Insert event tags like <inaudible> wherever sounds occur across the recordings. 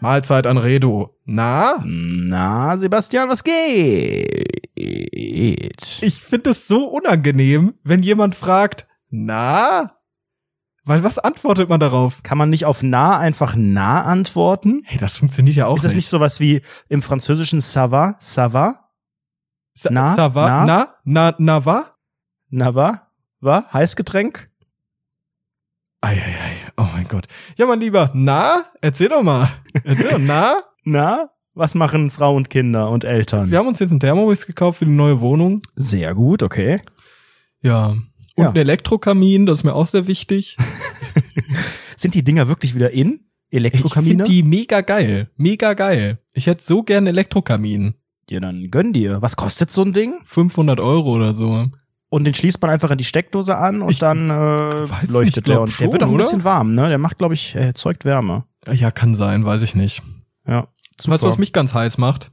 Mahlzeit an Redo. Na? Na, Sebastian, was geht? Ich finde es so unangenehm, wenn jemand fragt, na? Weil was antwortet man darauf? Kann man nicht auf na einfach na antworten? Hey, das funktioniert ja auch Ist das nicht sowas wie im Französischen ça va, ça va? Sa Na? ça va? Na? Na? Na, na, wa? Na wa? Wa? Heißgetränk? Eieiei, oh mein Gott. Ja, mein Lieber, na? Erzähl doch mal. Erzähl doch, na? <laughs> Na? Was machen Frau und Kinder und Eltern? Wir haben uns jetzt einen Thermomix gekauft für die neue Wohnung. Sehr gut, okay. Ja. Und Ja. einen Elektrokamin, das ist mir auch sehr wichtig. <laughs> Sind die Dinger wirklich wieder in? Ich Elektrokamine? finde die mega geil. Mega geil. Ich hätte so gern Elektrokamin. ja, dann gönn dir. Was kostet so ein Ding? 500 Euro oder so. Und den schließt man einfach an die Steckdose an und Ich dann äh, weiß nicht, leuchtet der. Und der wird schon, auch ein oder? bisschen warm, ne? Der macht, glaube ich, er erzeugt Wärme. Ja, kann sein, weiß ich nicht. Ja. Weißt du, was mich ganz heiß macht?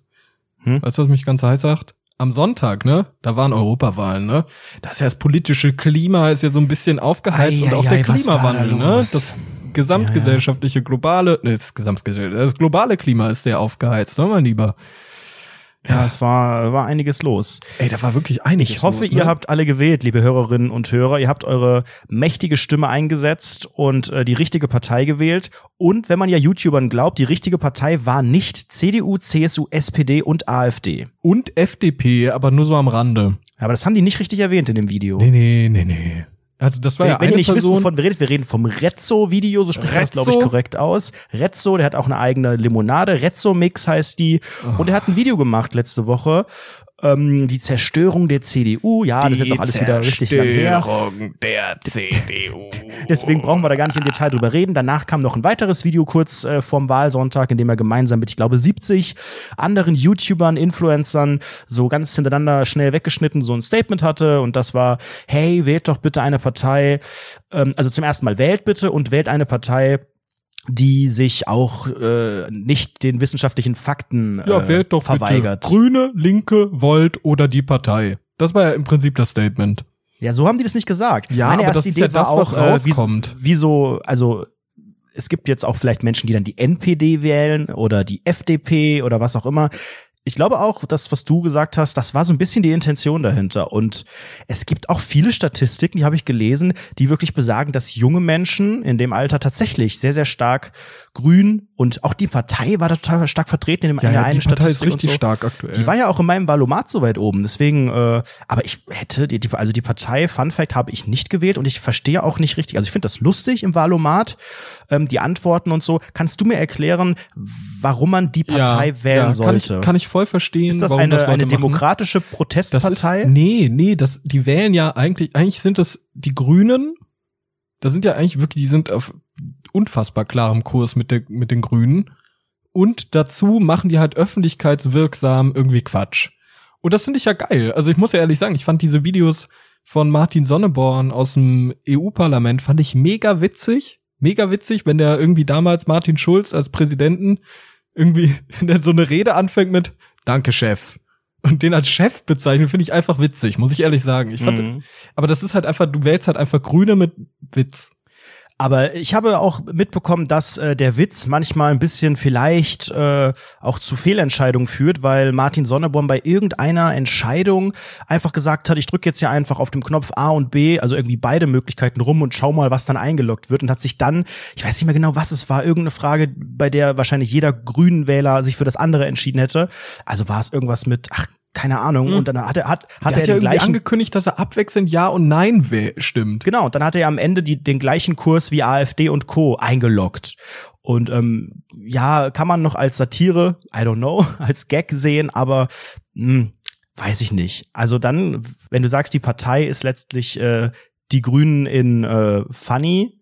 Hm? Weißt du, was mich ganz heiß macht? Am Sonntag, ne? Da waren Europawahlen, ne? Das ist ja das politische Klima ist ja so ein bisschen aufgeheizt Ei, und auch ei, der ei, was war da Klimawandel, ne? Das gesamtgesellschaftliche globale, ne, das gesamtgesellschaftliche, das globale Klima ist sehr aufgeheizt, ne, mein Lieber? Ja, es war, war einiges los. Ey, da war wirklich einiges Ich hoffe, los, ihr ne? habt alle gewählt, liebe Hörerinnen und Hörer. Ihr habt eure mächtige Stimme eingesetzt und äh, die richtige Partei gewählt. Und wenn man ja YouTubern glaubt, die richtige Partei war nicht CDU, CSU, SPD und AfD. und FDP, aber nur so am Rande. Aber das haben die nicht richtig erwähnt in dem Video. Nee, nee, nee, nee. Also das war Wenn, ja wenn ihr nicht wisst, Person, wovon wir reden, wir reden vom Rezzo-Video, so spricht man das, glaube ich, Rezzo? korrekt aus. Rezzo, der hat auch eine eigene Limonade. Rezzo-Mix heißt die. Oh. Und er hat ein Video gemacht letzte Woche. Ähm, die Zerstörung der CDU. Ja, das ist jetzt auch alles wieder richtig lang her. Zerstörung der CDU. <laughs> Deswegen brauchen wir da gar nicht im Detail drüber reden. Danach kam noch ein weiteres Video kurz äh, vorm Wahlsonntag, in dem er gemeinsam mit, ich glaube, 70 anderen YouTubern, Influencern so ganz hintereinander schnell weggeschnitten so ein Statement hatte. Und das war, hey, wählt doch bitte eine Partei, ähm, also zum ersten Mal wählt bitte und wählt eine Partei, die sich auch äh, nicht den wissenschaftlichen Fakten äh, Ja, wählt doch verweigert. bitte Grüne, Linke, Volt oder die Partei. Das war ja im Prinzip das Statement. Ja, so haben die das nicht gesagt. Ja, Meine aber erste das ist Idee ja das, was auch, äh, wie, rauskommt. wie so, also es gibt jetzt auch vielleicht Menschen, die dann die NPD wählen oder die FDP oder was auch immer. Ich glaube auch, das, was du gesagt hast, das war so ein bisschen die Intention dahinter. Und es gibt auch viele Statistiken, die habe ich gelesen, die wirklich besagen, dass junge Menschen in dem Alter tatsächlich sehr, sehr stark grün und auch die Partei war da total stark vertreten in, dem, in der einen die Partei ist Statistik richtig so. stark aktuell. Die war ja auch in meinem Valomat so weit oben. Deswegen, äh, aber ich hätte, die, die, also die Partei, Fun Fact, habe ich nicht gewählt und ich verstehe auch nicht richtig. Also ich finde das lustig im Valomat, ähm, die Antworten und so. Kannst du mir erklären, warum man die Partei wählen ja, sollte? Kann ich, kann ich voll verstehen, ist das eine, das eine machen. demokratische ist, Protestpartei? nee, nee, das, die wählen ja eigentlich, eigentlich sind das die Grünen. Das sind ja eigentlich wirklich, die sind auf unfassbar klarem Kurs mit der, mit den Grünen. Und dazu machen die halt öffentlichkeitswirksam irgendwie Quatsch. Und das finde ich ja geil. Also ich muss ja ehrlich sagen, ich fand diese Videos von Martin Sonneborn aus dem EU-Parlament fand ich mega witzig. Mega witzig, wenn der irgendwie damals Martin Schulz als Präsidenten irgendwie <laughs> der so eine Rede anfängt mit Danke, Chef. Und den als Chef bezeichnen, finde ich einfach witzig, muss ich ehrlich sagen. Ich fand, Mhm. aber das ist halt einfach, du wählst halt einfach Grüne mit Witz. Aber ich habe auch mitbekommen, dass äh, der Witz manchmal ein bisschen vielleicht äh, auch zu Fehlentscheidungen führt, weil Martin Sonneborn bei irgendeiner Entscheidung einfach gesagt hat, ich drücke jetzt hier einfach auf dem Knopf A und B, also irgendwie beide Möglichkeiten rum und schau mal, was dann eingeloggt wird und hat sich dann, ich weiß nicht mehr genau, was es war, irgendeine Frage, bei der wahrscheinlich jeder grünen Wähler sich für das andere entschieden hätte. Also war es irgendwas mit, ach, keine Ahnung. Und dann hat er, hat, hat er ja den gleichen angekündigt, dass er abwechselnd Ja und Nein stimmt. Genau, und dann hat er am Ende die, den gleichen Kurs wie AfD und Co. eingeloggt. Und ähm, ja, kann man noch als Satire, I don't know, <laughs> als Gag sehen, aber hm, weiß ich nicht. Also dann, wenn du sagst, die Partei ist letztlich äh, die Grünen in äh, Funny,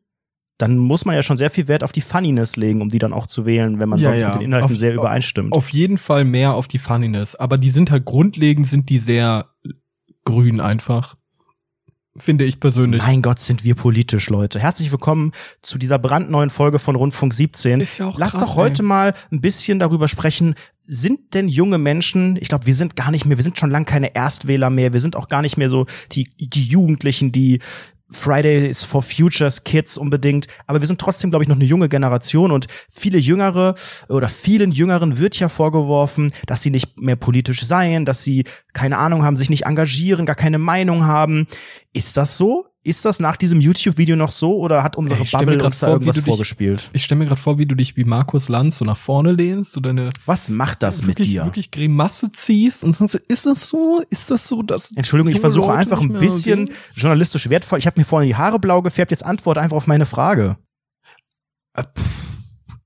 dann muss man ja schon sehr viel Wert auf die Funniness legen, um die dann auch zu wählen, wenn man Ja, sonst ja. mit den Inhalten Auf- sehr übereinstimmt. Auf jeden Fall mehr auf die Funniness. Aber die sind halt grundlegend, sind die sehr grün einfach. Finde ich persönlich. mein Gott, sind wir politisch, Leute. Herzlich willkommen zu dieser brandneuen Folge von Rundfunk 17. Ist ja auch Lass krass, doch heute ey. mal ein bisschen darüber sprechen. Sind denn junge Menschen, ich glaube, wir sind gar nicht mehr, wir sind schon lang keine Erstwähler mehr, wir sind auch gar nicht mehr so die, die Jugendlichen, die Fridays for Futures Kids unbedingt, aber wir sind trotzdem, glaube ich, noch eine junge Generation und viele Jüngere oder vielen Jüngeren wird ja vorgeworfen, dass sie nicht mehr politisch seien, dass sie keine Ahnung haben, sich nicht engagieren, gar keine Meinung haben. Ist das so? Ist das nach diesem YouTube-Video noch so oder hat unsere Ich Bubble uns da vor, irgendwas dich- vorgespielt? Ich stelle mir gerade vor, wie du dich wie Markus Lanz so nach vorne lehnst, so deine Was macht das mit wirklich, dir? wirklich Grimasse ziehst und sagst, ist das so? Ist das so, dass Entschuldigung, ich versuche Leute einfach ein bisschen sehen? journalistisch wertvoll. Ich habe mir vorhin die Haare blau gefärbt, jetzt antworte einfach auf meine Frage.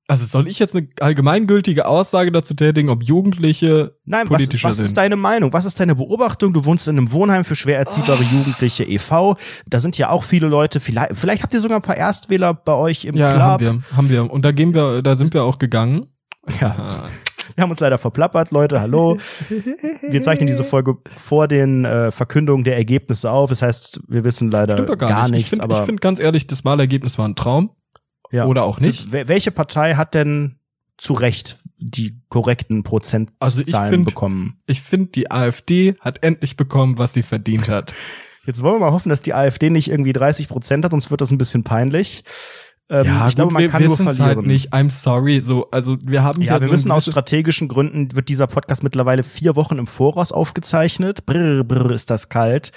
Also soll ich jetzt eine allgemeingültige Aussage dazu tätigen, ob Jugendliche Nein, was, politischer was sind? ist deine Meinung? Was ist deine Beobachtung? Du wohnst in einem Wohnheim für schwer erziehbare Jugendliche e.V. Da sind ja auch viele Leute. Vielleicht, vielleicht habt ihr sogar ein paar Erstwähler bei euch im ja, Club. haben wir, haben wir. Und da gehen wir, da sind wir auch gegangen. Ja. Wir haben uns leider verplappert, Leute. Hallo. Wir zeichnen diese Folge vor den äh, Verkündungen der Ergebnisse auf. Das heißt, wir wissen leider gar, gar nicht. nichts. ich finde find ganz ehrlich, das Wahlergebnis war ein Traum. Ja. Oder auch nicht. Wel- welche Partei hat denn zu Recht die korrekten Prozentzahlen Also ich find- bekommen? Ich finde, die AfD hat endlich bekommen, was sie verdient hat. <laughs> Jetzt wollen wir mal hoffen, dass die AfD nicht irgendwie 30 Prozent hat, sonst wird das ein bisschen peinlich. Ähm, ich glaube, man wir kann nur wissen's verlieren. halt nicht. I'm sorry. So, also wir haben Ja, wir so müssen aus strategischen Gründen wird dieser Podcast mittlerweile vier Wochen im Voraus aufgezeichnet. Brr, brr, ist das kalt.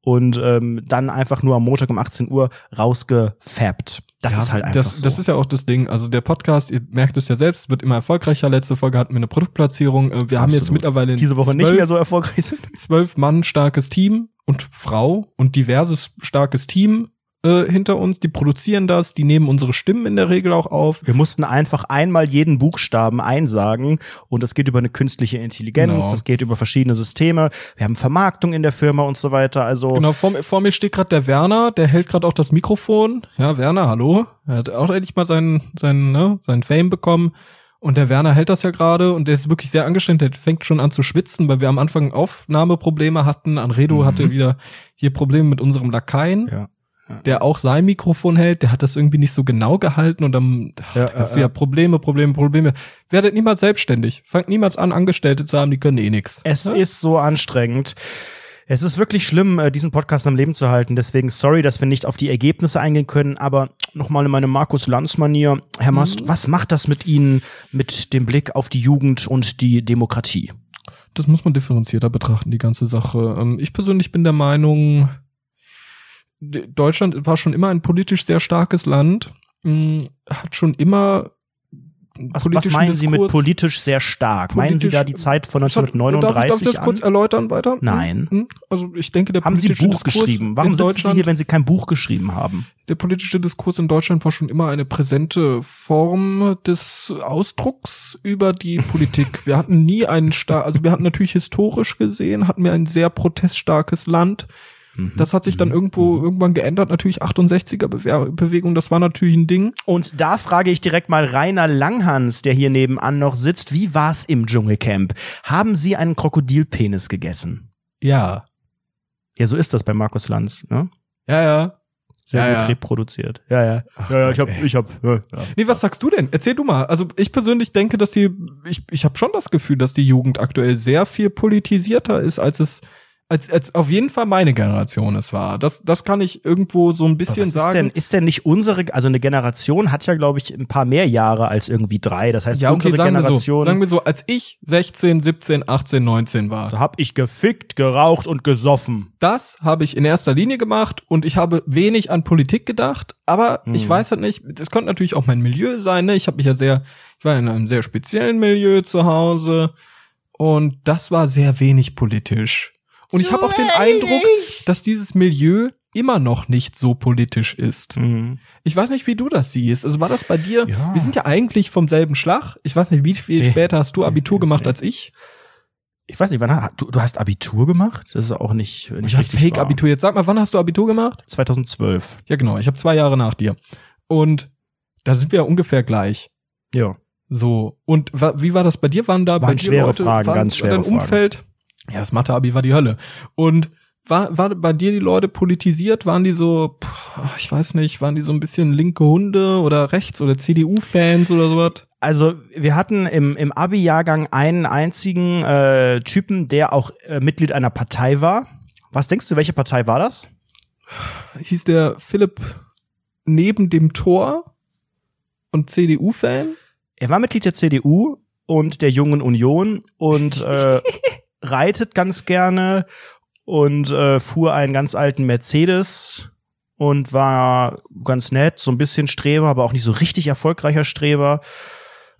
Und ähm, dann einfach nur am Montag um 18 Uhr rausgefappt. Das ja, ist halt einfach das, so. Das ist ja auch das Ding. Also der Podcast, ihr merkt es ja selbst, wird immer erfolgreicher. Letzte Folge hatten wir eine Produktplatzierung. Äh, Wir haben jetzt Absolut. mittlerweile diese Woche nicht zwölf, mehr so erfolgreich sind. zwölf Mann starkes Team und Frau und diverses starkes Team äh, hinter uns. Die produzieren das, die nehmen unsere Stimmen in der Regel auch auf. Wir mussten einfach einmal jeden Buchstaben einsagen und das geht über eine künstliche Intelligenz, Genau. das geht über verschiedene Systeme. Wir haben Vermarktung in der Firma und so weiter. Also Genau, vor, mir- vor mir steht gerade der Werner, der hält gerade auch das Mikrofon. Ja, Werner, hallo. Er hat auch endlich mal seinen, seinen, ne, seinen Fame bekommen. Und der Werner hält das ja gerade und der ist wirklich sehr angestrengt. Der fängt schon an zu schwitzen, weil wir am Anfang Aufnahmeprobleme hatten. Anredo Mhm. hatte wieder hier Probleme mit unserem Lakaien, Ja. Der auch sein Mikrofon hält. Der hat das irgendwie nicht so genau gehalten und dann ach, Ja, da ja, ja. Probleme, Probleme, Probleme. Werdet niemals selbstständig. Fangt niemals an, Angestellte zu haben, die können eh nix. Es Ja? ist so anstrengend. Es ist wirklich schlimm, äh, diesen Podcast am Leben zu halten. Deswegen sorry, dass wir nicht auf die Ergebnisse eingehen können. Aber nochmal in meine Markus Lanz-Manier. Herr Mast, Mhm. was macht das mit Ihnen mit dem Blick auf die Jugend und die Demokratie? das muss man differenzierter betrachten, die ganze Sache. Ähm, ich persönlich bin der Meinung, Deutschland war schon immer ein politisch sehr starkes Land, mh, hat schon immer Was, was meinen Sie mit politisch sehr stark? meinen Sie da die Zeit von Darf ich, darf ich 1939 das kurz erläutern weiter? Hm? Nein. Hm? Also ich denke, der Haben Sie politische Buch Diskurs geschrieben? Warum in sitzen Sie Deutschland, hier, wenn Sie kein Buch geschrieben haben? der politische Diskurs in Deutschland war schon immer eine präsente Form des Ausdrucks über die <laughs> Politik. Wir hatten nie einen star also wir hatten natürlich historisch gesehen, hatten wir ein sehr proteststarkes Land. Das hat sich dann irgendwo irgendwann geändert. Natürlich 68er Bewe Bewegung, das war natürlich ein Ding. Und da frage ich direkt mal Rainer Langhans, der hier nebenan noch sitzt. Wie war's im Dschungelcamp? Haben Sie einen Krokodilpenis gegessen? Ja. Ja, so ist das bei Markus Lanz, ne? Ja, ja. Sehr Ja, gut ja. reproduziert. Ja, ja. ja, ja, ich hab, ey. ich hab, ja, ja. Nee, was sagst du denn? Erzähl du mal. Also ich persönlich denke, dass die, ich, ich habe schon das Gefühl, dass die Jugend aktuell sehr viel politisierter ist, als es, als, als auf jeden Fall meine Generation es war. Das, das kann ich irgendwo so ein bisschen Was ist sagen. denn, ist denn nicht unsere, also eine Generation hat ja, glaube ich, ein paar mehr Jahre als irgendwie drei. Das heißt, ja, okay, unsere sagen wir so. Generation, Sagen wir so, als ich 16, 17, 18, 19 war. da hab ich gefickt, geraucht und gesoffen. Das habe ich in erster Linie gemacht und ich habe wenig an Politik gedacht, aber ich Mhm. weiß halt nicht, das könnte natürlich auch mein Milieu sein, ne? Ich habe mich ja sehr, ich war in einem sehr speziellen Milieu zu Hause und das war sehr wenig politisch. Und ich habe auch den Eindruck, dass dieses Milieu immer noch nicht so politisch ist. Mhm. Ich weiß nicht, wie du das siehst. Also war das bei dir? Ja. Wir sind ja eigentlich vom selben Schlag. Ich weiß nicht, wie viel Nee. später hast du Abitur Nee, gemacht nee. als ich? Ich weiß nicht, wann du, du hast Abitur gemacht? Das ist auch nicht, nicht Ich habe richtig Fake wahr. Abitur. Jetzt sag mal, wann hast du Abitur gemacht? 2012. Ja, genau. Ich habe zwei Jahre nach dir. Und da sind wir ja ungefähr gleich. Ja. So. Und wie war das bei dir? Waren da bei Waren dir schwere Leute, Fragen, waren ganz schwere dein Fragen. Ja, das Mathe-Abi war die Hölle. Und war, war bei dir die Leute politisiert? Waren die so, pff, ich weiß nicht, waren die so ein bisschen linke Hunde oder rechts oder CDU-Fans oder sowas? Also wir hatten im, im Abi-Jahrgang einen einzigen äh, Typen, der auch äh, Mitglied einer Partei war. Was denkst du, welche Partei war das? hieß der Philipp neben dem Tor und CDU-Fan? Er war Mitglied der CDU und der Jungen Union und äh, <laughs> reitet ganz gerne und äh, fuhr einen ganz alten Mercedes und war ganz nett, so ein bisschen Streber, aber auch nicht so richtig erfolgreicher Streber.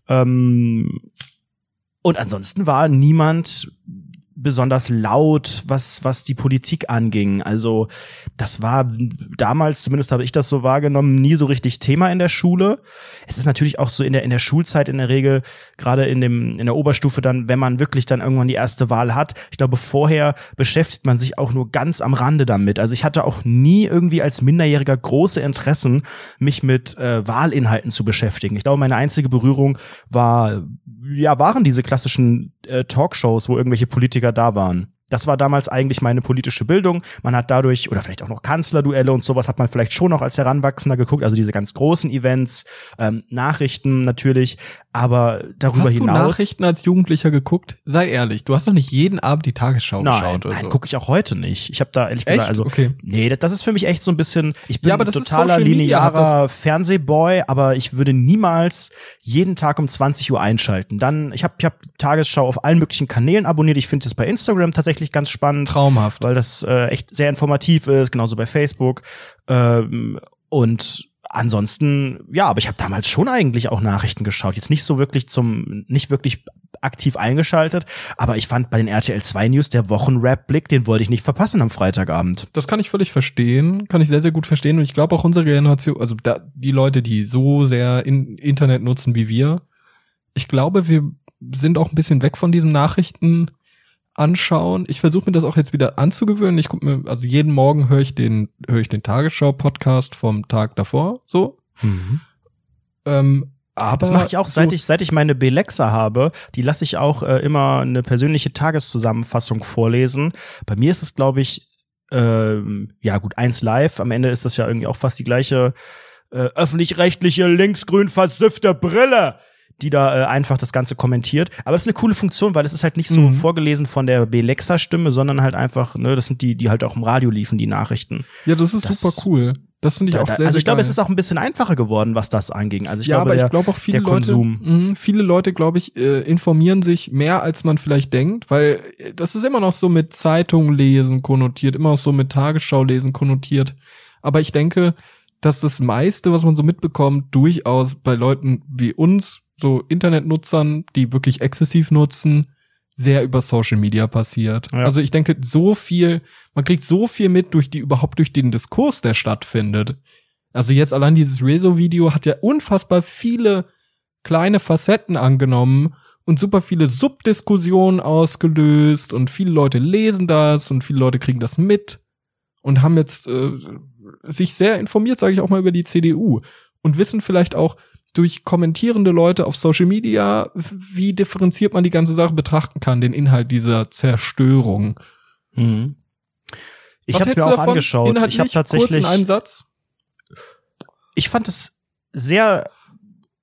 Ähm, und ansonsten war niemand besonders laut, was, was die Politik anging. Also das war damals, zumindest habe ich das so wahrgenommen, nie so richtig Thema in der Schule. Es ist natürlich auch so in der, in der Schulzeit in der Regel, gerade in dem, in der Oberstufe dann, wenn man wirklich dann irgendwann die erste Wahl hat. Ich glaube, vorher beschäftigt man sich auch nur ganz am Rande damit. Also ich hatte auch nie irgendwie als Minderjähriger große Interessen, mich mit äh, Wahlinhalten zu beschäftigen. Ich glaube, meine einzige Berührung war, ja, waren diese klassischen äh, Talkshows, wo irgendwelche Politiker da waren. Das war damals eigentlich meine politische Bildung. Man hat dadurch, oder vielleicht auch noch Kanzlerduelle und sowas hat man vielleicht schon noch als Heranwachsender geguckt, also diese ganz großen Events, ähm, Nachrichten natürlich, aber darüber Hast hinaus. du Nachrichten als Jugendlicher geguckt? Sei ehrlich, du hast doch nicht jeden Abend die Tagesschau Nein, geschaut oder nein, so. gucke ich auch heute nicht. Ich habe da ehrlich Echt? gesagt, also Okay. nee, das, das ist für mich echt so ein bisschen. Ich bin Ja, totaler linearer Fernsehboy, aber ich würde niemals jeden Tag um 20 Uhr einschalten. Dann, ich habe ich hab Tagesschau auf allen möglichen Kanälen abonniert. Ich finde das bei Instagram tatsächlich ganz spannend Traumhaft. weil das äh, echt sehr informativ ist, genauso bei Facebook. Ähm, und ansonsten, ja, aber ich habe damals schon eigentlich auch Nachrichten geschaut. Jetzt nicht so wirklich zum, nicht wirklich aktiv eingeschaltet, aber ich fand bei den RTL 2 News der Wochenrap-Blick, den wollte ich nicht verpassen am Freitagabend. Das kann ich völlig verstehen, kann ich sehr, sehr gut verstehen. Und ich glaube auch unsere Generation, also da, die Leute, die so sehr in Internet nutzen wie wir, ich glaube, wir sind auch ein bisschen weg von diesem Nachrichten anschauen. Ich versuche mir das auch jetzt wieder anzugewöhnen. Ich gucke mir, also jeden Morgen höre ich den, höre ich den Tagesschau-Podcast vom Tag davor, so. Ähm, aber Das mache ich auch, so, seit ich, seit ich meine Belexa habe, die lasse ich auch äh, immer eine persönliche Tageszusammenfassung vorlesen. Bei mir ist es, glaube ich, ähm, ja gut, eins live. Am Ende ist das ja irgendwie auch fast die gleiche äh, öffentlich-rechtliche linksgrün versiffte Brille, die da äh, einfach das Ganze kommentiert. Aber das ist eine coole Funktion, weil es ist halt nicht so Mhm. vorgelesen von der Belexa-Stimme, sondern halt einfach, ne, das sind die, die halt auch im Radio liefen, die Nachrichten. Ja, das ist Das- super cool. Das finde ich Da- auch da- sehr, also sehr ich glaube, es ist auch ein bisschen einfacher geworden, was das anging. Also ich ja, glaube, aber der, ich glaube auch viele Leute, Konsum. mh, viele Leute, glaube ich, äh, informieren sich mehr, als man vielleicht denkt, weil äh, das ist immer noch so mit Zeitung lesen konnotiert, immer noch so mit Tagesschau lesen konnotiert. Aber ich denke, dass das meiste, was man so mitbekommt, durchaus bei Leuten wie uns, so Internetnutzern, die wirklich exzessiv nutzen, sehr über Social Media passiert. Ja. Also ich denke, so viel, man kriegt so viel mit durch die, überhaupt durch den Diskurs, der stattfindet. Also jetzt allein dieses Rezo-Video hat ja unfassbar viele kleine Facetten angenommen und super viele Subdiskussionen ausgelöst und viele Leute lesen das und viele Leute kriegen das mit und haben jetzt äh, sich sehr informiert, sage ich auch mal, über die CDU und wissen vielleicht auch durch kommentierende Leute auf Social Media, wie differenziert man die ganze Sache betrachten kann, den Inhalt dieser Zerstörung. Mhm. Ich habe es mir auch angeschaut. Inhaltlich, Ich habe kurz tatsächlich, in einem Satz. ich fand es sehr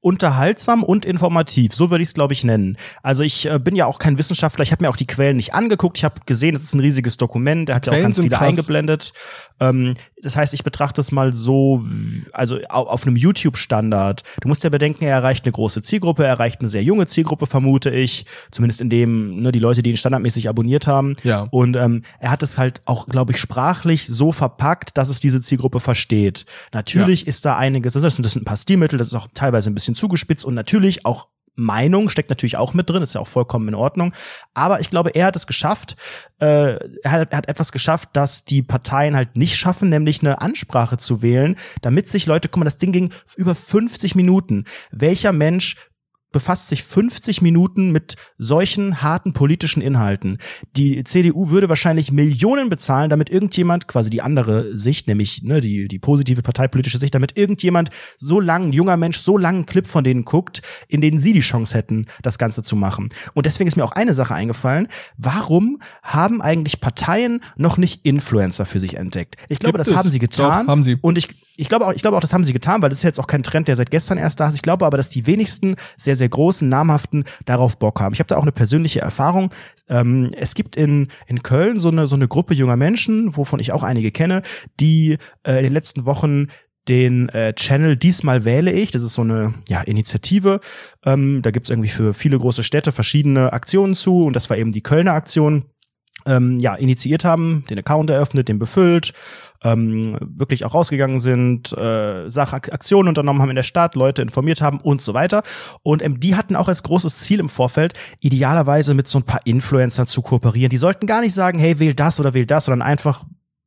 unterhaltsam und informativ, so würde ich es glaube ich nennen. Also ich äh, bin ja auch kein Wissenschaftler, ich habe mir auch die Quellen nicht angeguckt, ich habe gesehen, es ist ein riesiges Dokument, der hat ja auch Quellen ganz viele krass. eingeblendet. Ähm, das heißt, ich betrachte es mal so, also au- auf einem YouTube-Standard. Du musst ja bedenken, er erreicht eine große Zielgruppe, er erreicht eine sehr junge Zielgruppe, vermute ich, zumindest in dem, ne, die Leute, die ihn standardmäßig abonniert haben. Ja. Und ähm, er hat es halt auch, glaube ich, sprachlich so verpackt, dass es diese Zielgruppe versteht. Natürlich ist da einiges, das sind, das sind ein paar Stilmittel, das ist auch teilweise ein bisschen zugespitzt und natürlich auch Meinung steckt natürlich auch mit drin, ist ja auch vollkommen in Ordnung. Aber ich glaube, er hat es geschafft, äh, er, hat, er hat etwas geschafft, das die Parteien halt nicht schaffen, nämlich eine Ansprache zu wählen, damit sich Leute, guck mal, das Ding ging über 50 Minuten. Welcher Mensch befasst sich 50 Minuten mit solchen harten politischen Inhalten. Die CDU würde wahrscheinlich Millionen bezahlen, damit irgendjemand, quasi die andere Sicht, nämlich ne, die, die positive parteipolitische Sicht, damit irgendjemand so lang, ein junger Mensch, so langen Clip von denen guckt, in denen sie die Chance hätten, das Ganze zu machen. Und deswegen ist mir auch eine Sache eingefallen. Warum haben eigentlich Parteien noch nicht Influencer für sich entdeckt? Ich glaube, Gibt das es. haben sie getan. Doch, haben sie. Und ich, ich glaube auch, ich glaube auch, das haben sie getan, weil das ist jetzt auch kein Trend, der seit gestern erst da ist. Ich glaube aber, dass die wenigsten sehr, sehr sehr großen, namhaften darauf Bock haben. Ich habe da auch eine persönliche Erfahrung. Ähm, es gibt in, in Köln so eine, so eine Gruppe junger Menschen, wovon ich auch einige kenne, die äh, in den letzten Wochen den äh, Channel Diesmal wähle ich. Das ist so eine ja, Initiative. Ähm, da gibt's irgendwie für viele große Städte verschiedene Aktionen zu und das war eben die Kölner Aktion. Ähm, ja, initiiert haben, den Account eröffnet, den befüllt, ähm, wirklich auch rausgegangen sind, äh, Sachaktionen unternommen haben in der Stadt, Leute informiert haben und so weiter. Und ähm, die hatten auch als großes Ziel im Vorfeld, idealerweise mit so ein paar Influencern zu kooperieren. Die sollten gar nicht sagen, hey, wähl das oder wähl das, sondern einfach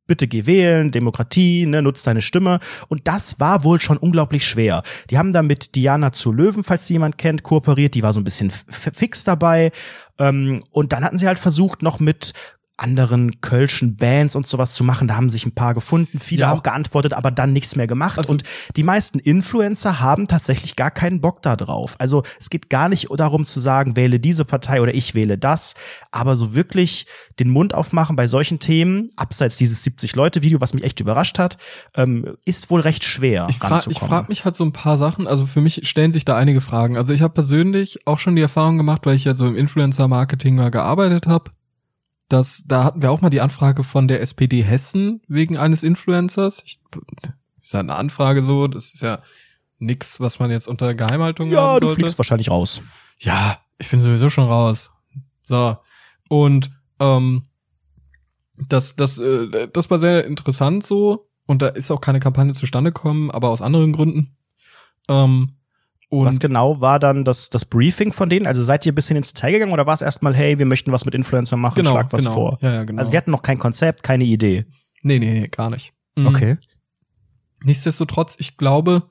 bitte geh wählen, Demokratie, ne, nutzt deine Stimme. Und das war wohl schon unglaublich schwer. Die haben da mit Diana zu Löwen, falls sie jemand kennt, kooperiert. Die war so ein bisschen fix dabei. Ähm, und dann hatten sie halt versucht, noch mit anderen kölschen Bands und sowas zu machen. Da haben sich ein paar gefunden, viele ja. auch geantwortet, aber dann nichts mehr gemacht. Also, und die meisten Influencer haben tatsächlich gar keinen Bock da drauf. Also es geht gar nicht darum zu sagen, wähle diese Partei oder ich wähle das, aber so wirklich den Mund aufmachen bei solchen Themen, abseits dieses 70-Leute-Video, was mich echt überrascht hat, ähm, ist wohl recht schwer. Ich frage frag mich halt so ein paar Sachen, also für mich stellen sich da einige Fragen. Also ich habe persönlich auch schon die Erfahrung gemacht, weil ich ja so im Influencer-Marketing mal gearbeitet habe dass da hatten wir auch mal die Anfrage von der SPD Hessen wegen eines Influencers. Ich, ist ja eine Anfrage so, das ist ja nix, was man jetzt unter Geheimhaltung ja, haben sollte. Ja, du fliegst wahrscheinlich raus. Ja, ich bin sowieso schon raus. So und ähm, das das äh, das war sehr interessant so und da ist auch keine Kampagne zustande gekommen, aber aus anderen Gründen. Ähm, und was genau war dann das, das Briefing von denen? Also seid ihr ein bisschen ins Detail gegangen oder war es erstmal, hey, wir möchten was mit Influencer machen, genau, schlag was genau. vor? Ja, ja, genau. Also die hatten noch kein Konzept, keine Idee. Nee, nee, gar nicht. Mhm. Okay. Nichtsdestotrotz, ich glaube,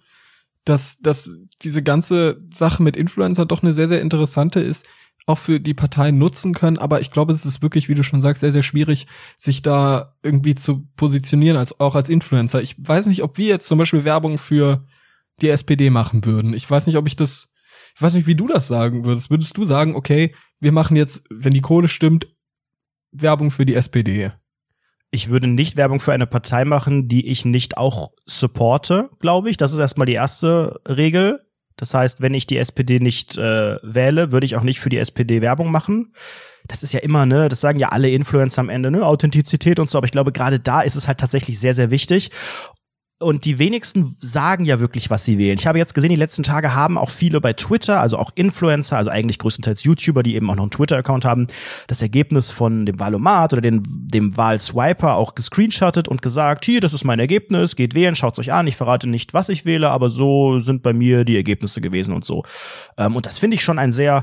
dass, dass diese ganze Sache mit Influencer doch eine sehr, sehr interessante ist, auch für die Parteien nutzen können. Aber ich glaube, es ist wirklich, wie du schon sagst, sehr, sehr schwierig, sich da irgendwie zu positionieren, als auch als Influencer. Ich weiß nicht, ob wir jetzt zum Beispiel Werbung für die SPD machen würden. Ich weiß nicht, ob ich das, ich weiß nicht, wie du das sagen würdest. Würdest du sagen, okay, wir machen jetzt, wenn die Kohle stimmt, Werbung für die SPD? Ich würde nicht Werbung für eine Partei machen, die ich nicht auch supporte, glaube ich. Das ist erstmal die erste Regel. Das heißt, wenn ich die SPD nicht äh, wähle, würde ich auch nicht für die SPD Werbung machen. Das ist ja immer, ne, das sagen ja alle Influencer am Ende, ne, Authentizität und so, aber ich glaube, gerade da ist es halt tatsächlich sehr, sehr wichtig. Und die wenigsten sagen ja wirklich, was sie wählen. Ich habe jetzt gesehen, die letzten Tage haben auch viele bei Twitter, also auch Influencer, also eigentlich größtenteils YouTuber, die eben auch noch einen Twitter-Account haben, das Ergebnis von dem Wahlomat oder den, dem Wahlswiper auch gescreenshottet und gesagt, hier, das ist mein Ergebnis, geht wählen, schaut's euch an, ich verrate nicht, was ich wähle, aber so sind bei mir die Ergebnisse gewesen und so. Ähm, und das finde ich schon ein sehr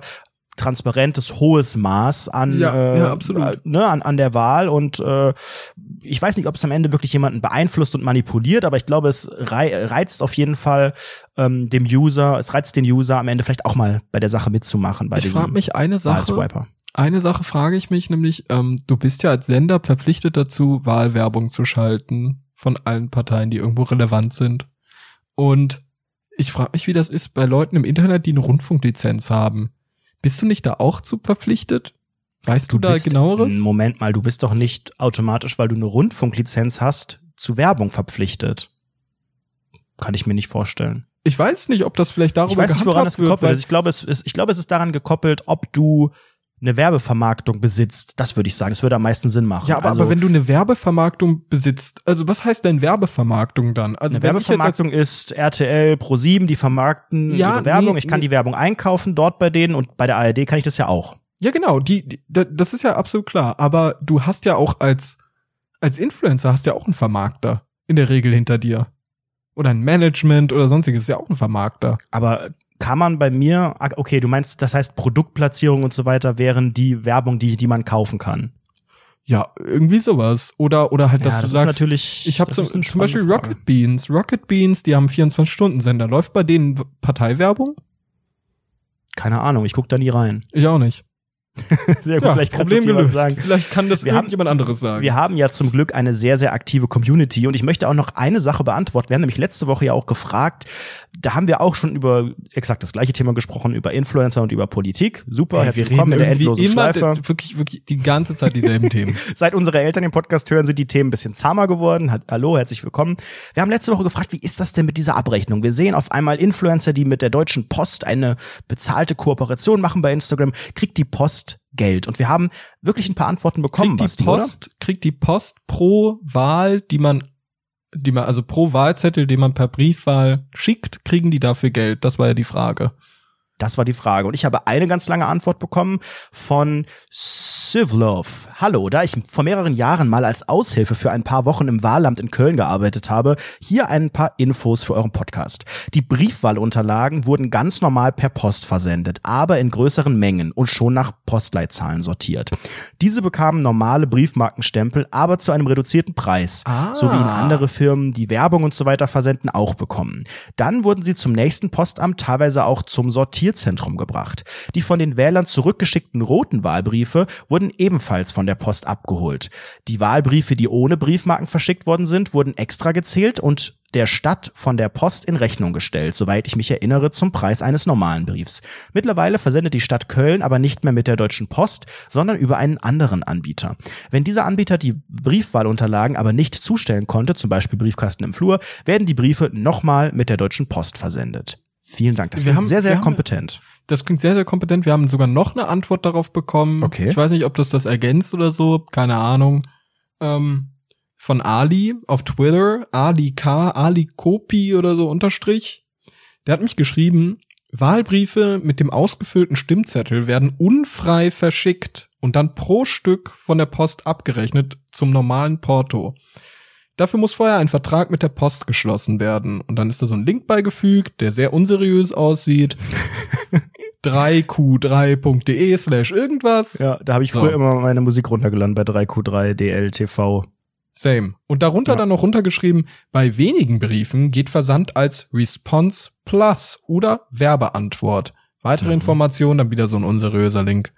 transparentes, hohes Maß an, ja, äh, ja. Ne, an, an der Wahl. Und äh, ich weiß nicht, ob es am Ende wirklich jemanden beeinflusst und manipuliert, aber ich glaube, es reizt auf jeden Fall ähm, dem User, es reizt den User am Ende vielleicht auch mal bei der Sache mitzumachen. Bei ich frage mich eine Sache. Eine Sache frage ich mich nämlich, ähm, du bist ja als Sender verpflichtet dazu, Wahlwerbung zu schalten von allen Parteien, die irgendwo relevant sind. Und ich frage mich, wie das ist bei Leuten im Internet, die eine Rundfunklizenz haben. Bist du nicht da auch zu verpflichtet? Weißt du, du da genaueres? Moment mal, du bist doch nicht automatisch, weil du eine Rundfunklizenz hast, zu Werbung verpflichtet. Kann ich mir nicht vorstellen. Ich weiß nicht, ob das vielleicht darüber ich weiß nicht, woran es gekoppelt ist. Ich glaube, es ist, ich glaube, es ist daran gekoppelt, ob du eine Werbevermarktung besitzt, das würde ich sagen. Das würde am meisten Sinn machen. Ja, aber, also, aber wenn du eine Werbevermarktung besitzt, also was heißt denn Werbevermarktung dann? Also eine Werbevermarktung ist RTL, Pro7, die vermarkten ja, ihre Werbung. Nee, ich kann nee. die Werbung einkaufen dort bei denen und bei der ARD kann ich das ja auch. Ja, genau, die, die das ist ja absolut klar, aber du hast ja auch als als Influencer hast ja auch einen Vermarkter in der Regel hinter dir. Oder ein Management oder sonstiges ist ja auch ein Vermarkter. Aber kann man bei mir, ah, okay, du meinst, das heißt Produktplatzierung und so weiter wären die Werbung, die, die man kaufen kann. Ja, irgendwie sowas. Oder, oder halt, dass ja, das du sagst, natürlich, ich habe zum, zum Beispiel Frage. Rocket Beans. Rocket Beans, die haben 24-Stunden-Sender. Läuft bei denen Parteiwerbung? Keine Ahnung, ich guck da nie rein. Ich auch nicht. <laughs> sehr gut, Ja, vielleicht kann Problem das jemand gelöst. sagen. Vielleicht kann das Wir haben- irgendjemand anderes sagen. Wir haben ja zum Glück eine sehr, sehr aktive Community und ich möchte auch noch eine Sache beantworten. Wir haben nämlich letzte Woche ja auch gefragt, da haben wir auch schon über exakt das gleiche Thema gesprochen, über Influencer und über Politik. Super, Ey, herzlich willkommen in der endlosen immer Schleife. wirklich, wirklich die ganze Zeit dieselben Themen. <laughs> Seit unsere Eltern den Podcast hören, sind die Themen ein bisschen zahmer geworden. Hallo, herzlich willkommen. Wir haben letzte Woche gefragt, wie ist das denn mit dieser Abrechnung? Wir sehen auf einmal Influencer, die mit der Deutschen Post eine bezahlte Kooperation machen bei Instagram. Kriegt die Post Geld? Und wir haben wirklich ein paar Antworten bekommen, Kriegt Basti, die Post, kriegt die Post pro Wahl, die man, die man, also pro Wahlzettel, den man per Briefwahl schickt, kriegen die dafür Geld? Das war ja die Frage. Das war die Frage. Und ich habe eine ganz lange Antwort bekommen von Sivlov. Hallo, da ich vor mehreren Jahren mal als Aushilfe für ein paar Wochen im Wahlamt in Köln gearbeitet habe, hier ein paar Infos für euren Podcast. Die Briefwahlunterlagen wurden ganz normal per Post versendet, aber in größeren Mengen und schon nach Postleitzahlen sortiert. Diese bekamen normale Briefmarkenstempel, aber zu einem reduzierten Preis, Ah. so wie in andere Firmen, die Werbung und so weiter versenden, auch bekommen. Dann wurden sie zum nächsten Postamt, teilweise auch zum Sortierzentrum gebracht. Die von den Wählern zurückgeschickten roten Wahlbriefe wurden ebenfalls von der Post abgeholt. Die Wahlbriefe, die ohne Briefmarken verschickt worden sind, wurden extra gezählt und der Stadt von der Post in Rechnung gestellt, soweit ich mich erinnere, zum Preis eines normalen Briefs. Mittlerweile versendet die Stadt Köln aber nicht mehr mit der Deutschen Post, sondern über einen anderen Anbieter. Wenn dieser Anbieter die Briefwahlunterlagen aber nicht zustellen konnte, zum Beispiel Briefkasten im Flur, werden die Briefe nochmal mit der Deutschen Post versendet. Vielen Dank, das Wir haben- sehr, sehr haben- kompetent. Das klingt sehr, sehr kompetent. Wir haben sogar noch eine Antwort darauf bekommen. Okay. Ich weiß nicht, ob das das ergänzt oder so. Keine Ahnung. Ähm, von Ali auf Twitter. Ali K. Ali Kopi oder so unterstrich. Der hat mich geschrieben, Wahlbriefe mit dem ausgefüllten Stimmzettel werden unfrei verschickt und dann pro Stück von der Post abgerechnet zum normalen Porto. Dafür muss vorher ein Vertrag mit der Post geschlossen werden. Und dann ist da so ein Link beigefügt, der sehr unseriös aussieht. <laughs> 3q3.de slash irgendwas. Ja, da habe ich So. früher immer meine Musik runtergeladen bei 3Q3 DLTV. Same. Und darunter Ja. dann noch runtergeschrieben, bei wenigen Briefen geht Versand als Response Plus oder Werbeantwort. Weitere Mhm. Informationen, dann wieder so ein unseriöser Link.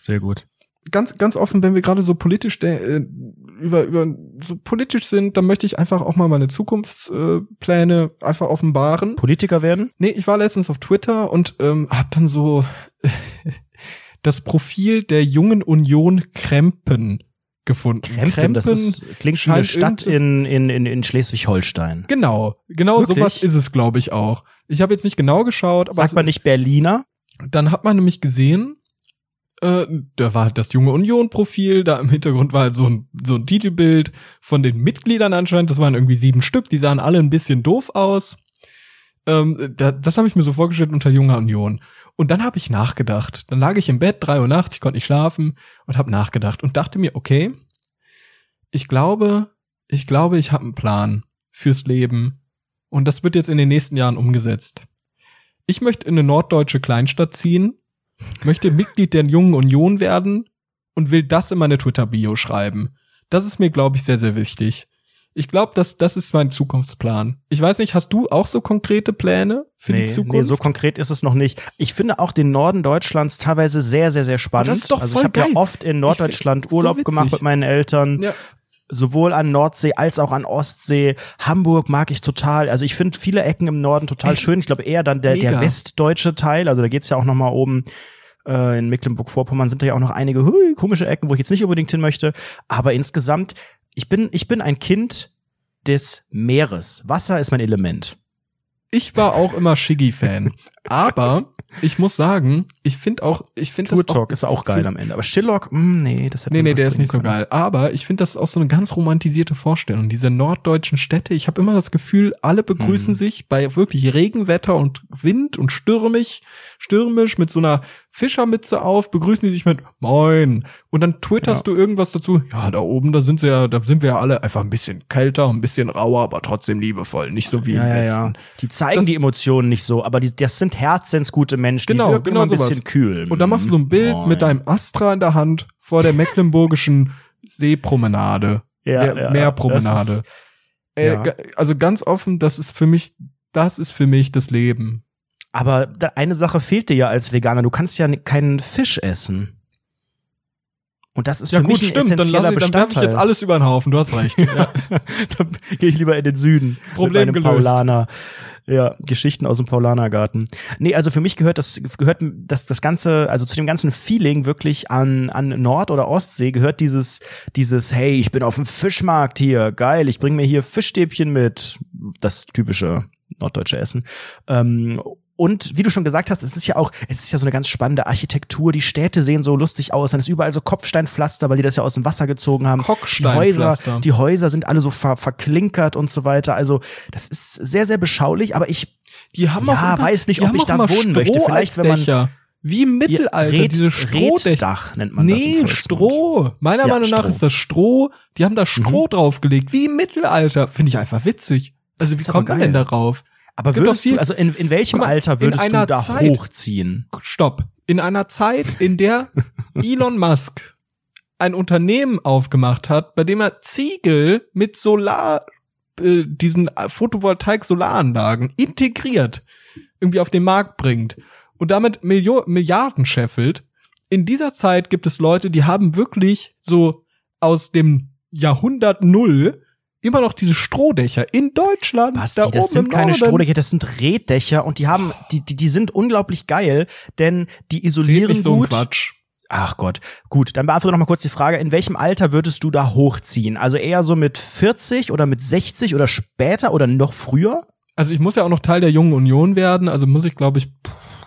Sehr gut. Ganz, ganz offen, wenn wir gerade so politisch de- äh, über, über so politisch sind, dann möchte ich einfach auch mal meine Zukunftspläne äh, einfach offenbaren. Politiker werden? Nee, ich war letztens auf Twitter und ähm, hab dann so <laughs> das Profil der jungen Union Krempen gefunden. Krempen, das ist, klingt wie eine Stadt in, in, in, in Schleswig-Holstein. Genau, genau Wirklich? sowas ist es, glaube ich, auch. Ich habe jetzt nicht genau geschaut, aber Sagt man nicht Berliner? dann hat man nämlich gesehen, äh, da war halt das junge Union-Profil, da im Hintergrund war halt so ein, so ein Titelbild von den Mitgliedern anscheinend, das waren irgendwie sieben Stück, die sahen alle ein bisschen doof aus. Ähm, da, das habe ich mir so vorgestellt unter junger Union. Und dann habe ich nachgedacht. Dann lag ich im Bett, drei Uhr nachts, ich konnte nicht schlafen und habe nachgedacht und dachte mir, okay, ich glaube, ich glaube, ich habe einen Plan fürs Leben und das wird jetzt in den nächsten Jahren umgesetzt. Ich möchte in eine norddeutsche Kleinstadt ziehen, möchte Mitglied der Jungen Union werden und will das in meine Twitter-Bio schreiben. Das ist mir, glaube ich, sehr, sehr wichtig. Ich glaube, dass das ist mein Zukunftsplan. Ich weiß nicht, hast du auch so konkrete Pläne für nee, die Zukunft? nee, so konkret ist es noch nicht. Ich finde auch den Norden Deutschlands teilweise sehr, sehr, sehr spannend. das ist doch also voll ich habe ja oft in Norddeutschland Urlaub so gemacht mit meinen Eltern. ja, sowohl an Nordsee als auch an Ostsee. Hamburg mag ich total. Also ich finde viele Ecken im Norden total schön. Ich glaube eher dann der, der westdeutsche Teil. Also da geht's ja auch noch mal oben äh, in Mecklenburg-Vorpommern sind da ja auch noch einige hui, komische Ecken, wo ich jetzt nicht unbedingt hin möchte. Aber insgesamt, ich bin, ich bin ein Kind des Meeres. Wasser ist mein Element. ich war auch immer Shiggy-Fan. Aber ich muss sagen, ich finde auch, ich finde das Talk auch, ist auch geil am Ende. Aber Shillock, mh, nee, das hätte Nee, nee, der ist nicht so überspringen geil. Aber ich finde, das auch so eine ganz romantisierte Vorstellung. Diese norddeutschen Städte, ich habe immer das Gefühl, alle begrüßen Hm. sich bei wirklich Regenwetter und Wind und stürmig, stürmisch mit so einer Fischermütze auf, begrüßen die sich mit Moin. Und dann twitterst du irgendwas dazu. Ja, da oben, da sind sie ja, da sind wir ja alle einfach ein bisschen kälter, ein bisschen rauer, aber trotzdem liebevoll. Nicht so wie Ja, im ja, Westen. ja. Die zeigen Das- die Emotionen nicht so, aber die, das sind herzensgute Menschen. Genau, die genau immer ein sowas. bisschen kühl. Und dann machst du so ein Bild Moin. mit deinem Astra in der Hand vor der mecklenburgischen <laughs> Seepromenade. ja, der ja, Meerpromenade. ist- Ja. ga- also ganz offen, das ist für mich, das ist für mich das Leben. Aber eine Sache fehlt dir ja als Veganer. Du kannst ja keinen Fisch essen. Und das ist Ja für gut, mich ein stimmt, dann, essentieller lass ich, dann werf ich Bestandteil. jetzt alles über den Haufen, du hast recht. <laughs> Ja. dann gehe ich lieber in den Süden. Problem mit gelöst. Paulaner. Ja, Geschichten aus dem Paulanergarten. Nee, also für mich gehört das, gehört das, das Ganze, also zu dem ganzen Feeling wirklich an, an Nord- oder Ostsee gehört dieses, dieses, hey, ich bin auf dem Fischmarkt hier, geil, ich bringe mir hier Fischstäbchen mit. Das typische norddeutsche Essen. Ähm, und wie du schon gesagt hast, es ist ja auch, es ist ja so eine ganz spannende Architektur. Die Städte sehen so lustig aus. Dann ist überall so Kopfsteinpflaster, weil die das ja aus dem Wasser gezogen haben. Die Häuser, die Häuser sind alle so ver verklinkert und so weiter. Also das ist sehr, sehr beschaulich. Aber ich Die haben Ja, auch weiß nicht, ob ich da immer wohnen Stroh möchte. Vielleicht, wenn man-. Wie im Mittelalter, Red- diese Strohdächer. Reddach nennt man das. im Nee. Stroh. Meiner Ja, Meinung nach Stroh. Mhm. ist das Stroh, die haben da Stroh draufgelegt, wie im Mittelalter. Finde ich einfach witzig. Also Das wie kommt man denn darauf? Aber Es würdest viel- du, also in, in welchem mal, Alter würdest du da Zeit- hochziehen? Stopp. In einer Zeit, in der <laughs> Elon Musk ein Unternehmen aufgemacht hat, bei dem er Ziegel mit Solar, äh, diesen Photovoltaik-Solaranlagen integriert, irgendwie auf den Markt bringt und damit Millio Milliarden scheffelt. In dieser Zeit gibt es Leute, die haben wirklich so aus dem Jahrhundert Null immer noch diese Strohdächer in Deutschland. Basti, da das oben sind keine Norden. Strohdächer, das sind Reddächer und die haben, die, die, die sind unglaublich geil, denn die Red isolieren nicht so ein gut. Quatsch. Ach Gott. Gut, dann beantworte noch mal kurz die Frage, in welchem Alter würdest du da hochziehen? Also eher so mit 40 oder mit 60 oder später oder noch früher? Also ich muss ja auch noch Teil der Jungen Union werden, also muss ich glaube ich,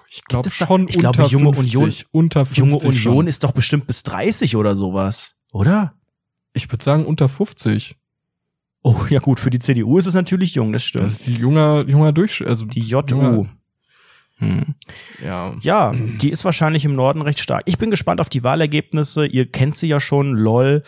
ich glaube schon ich glaube, unter Junge 50, Union- unter 50 Junge Union schon. ist doch bestimmt bis 30 oder sowas, oder? Ich würde sagen unter 50. Oh, ja gut, für die CDU ist es natürlich jung, das stimmt. Das ist die junger junger Durchschnitt, also die JU. junger- Hm. ja. Ja, die ist wahrscheinlich im Norden recht stark. Ich bin gespannt auf die Wahlergebnisse. Ihr kennt sie ja schon, lol.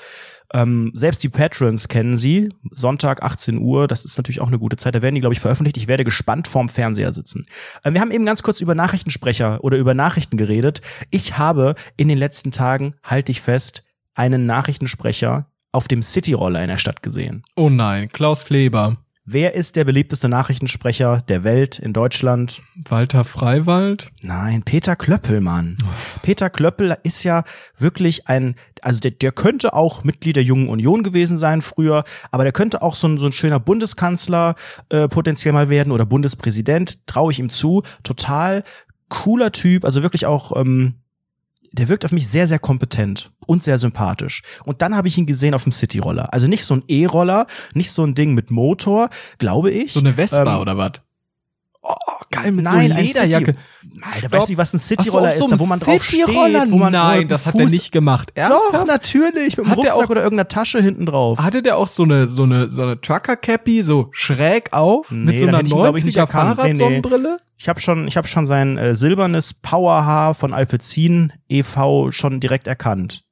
Ähm, selbst die Patrons kennen sie. Sonntag 18 Uhr, das ist natürlich auch eine gute Zeit. Da werden die, glaube ich, veröffentlicht. Ich werde gespannt vorm Fernseher sitzen. Ähm, wir haben eben ganz kurz über Nachrichtensprecher oder über Nachrichten geredet. Ich habe in den letzten Tagen, halte ich fest, einen Nachrichtensprecher auf dem Cityroller in der Stadt gesehen. Oh nein, Klaus Kleber, Wer ist der beliebteste Nachrichtensprecher der Welt in Deutschland? Walter Freiwald. Nein, Peter Klöppel, Mann. Peter Klöppel ist ja wirklich ein, also der, der könnte auch Mitglied der Jungen Union gewesen sein früher, aber der könnte auch so ein, so ein schöner Bundeskanzler äh, potenziell mal werden oder Bundespräsident, traue ich ihm zu. Total cooler Typ, also wirklich auch, ähm, der wirkt auf mich sehr, sehr kompetent und sehr sympathisch. Und dann habe ich ihn gesehen auf dem Cityroller. Also nicht so ein E-Roller, nicht so ein Ding mit Motor, glaube ich. So eine Vespa Ähm, oder was? Oh, geil, mit Nein, so ein Lederjacke. Alter, weißt du, was ein so, Cityroller so ist, da wo man drauf steht, wo man Nein, das hat er Fuß- nicht gemacht. Doch, Ernsthaft? natürlich, mit Hat der Rucksack auch- oder irgendeiner Tasche hinten drauf. Hatte der auch so eine so eine so eine Trucker Cappy so schräg auf Nee, mit so einer hätte ich ihn, glaub ich, nicht 90er erkannt. Nee, nee. Fahrradsonnenbrille? Ich habe schon, ich habe schon sein äh, silbernes Powerhaar von Alpecin e.V. schon direkt erkannt.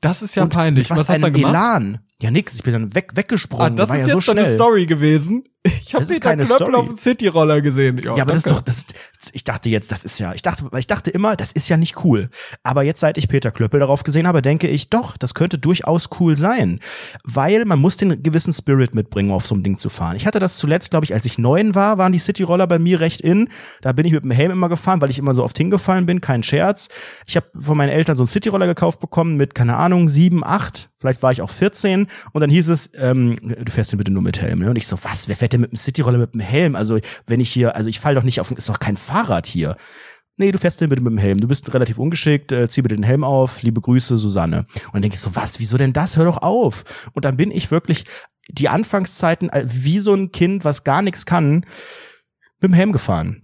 Das ist ja Und peinlich. mit Was, hast du gemacht? Elan. Ja, nix, ich bin dann weg, weggesprungen. Ah, das war ist ja jetzt so eine Story gewesen. Ich habe Peter keine Klöppel Story. auf dem Cityroller gesehen. Ja, aber das ist danke. doch, das ist, ich dachte jetzt, das ist ja, ich dachte, weil ich dachte immer, das ist ja nicht cool. Aber jetzt, seit ich Peter Klöppel darauf gesehen habe, denke ich, doch, das könnte durchaus cool sein. Weil man muss den gewissen Spirit mitbringen, um auf so einem Ding zu fahren. Ich hatte das zuletzt, glaube ich, als ich neun war, waren die Cityroller bei mir recht in. Da bin ich mit dem Helm immer gefahren, weil ich immer so oft hingefallen bin, kein Scherz. Ich habe von meinen Eltern so einen Cityroller gekauft bekommen mit, keine Ahnung, sieben, acht, vielleicht war ich auch 14. Und dann hieß es, ähm, du fährst den bitte nur mit Helm. Ne? Und ich so, was, wer fährt denn mit dem Cityroller mit dem Helm? Also, wenn ich hier, also ich fall doch nicht auf, ist doch kein Fahrrad hier. Nee, du fährst den bitte mit dem Helm. Du bist relativ ungeschickt, äh, zieh bitte den Helm auf. Liebe Grüße, Susanne. Und dann denke ich so, was, wieso denn das? Hör doch auf. Und dann bin ich wirklich die Anfangszeiten äh, wie so ein Kind, was gar nichts kann, mit dem Helm gefahren.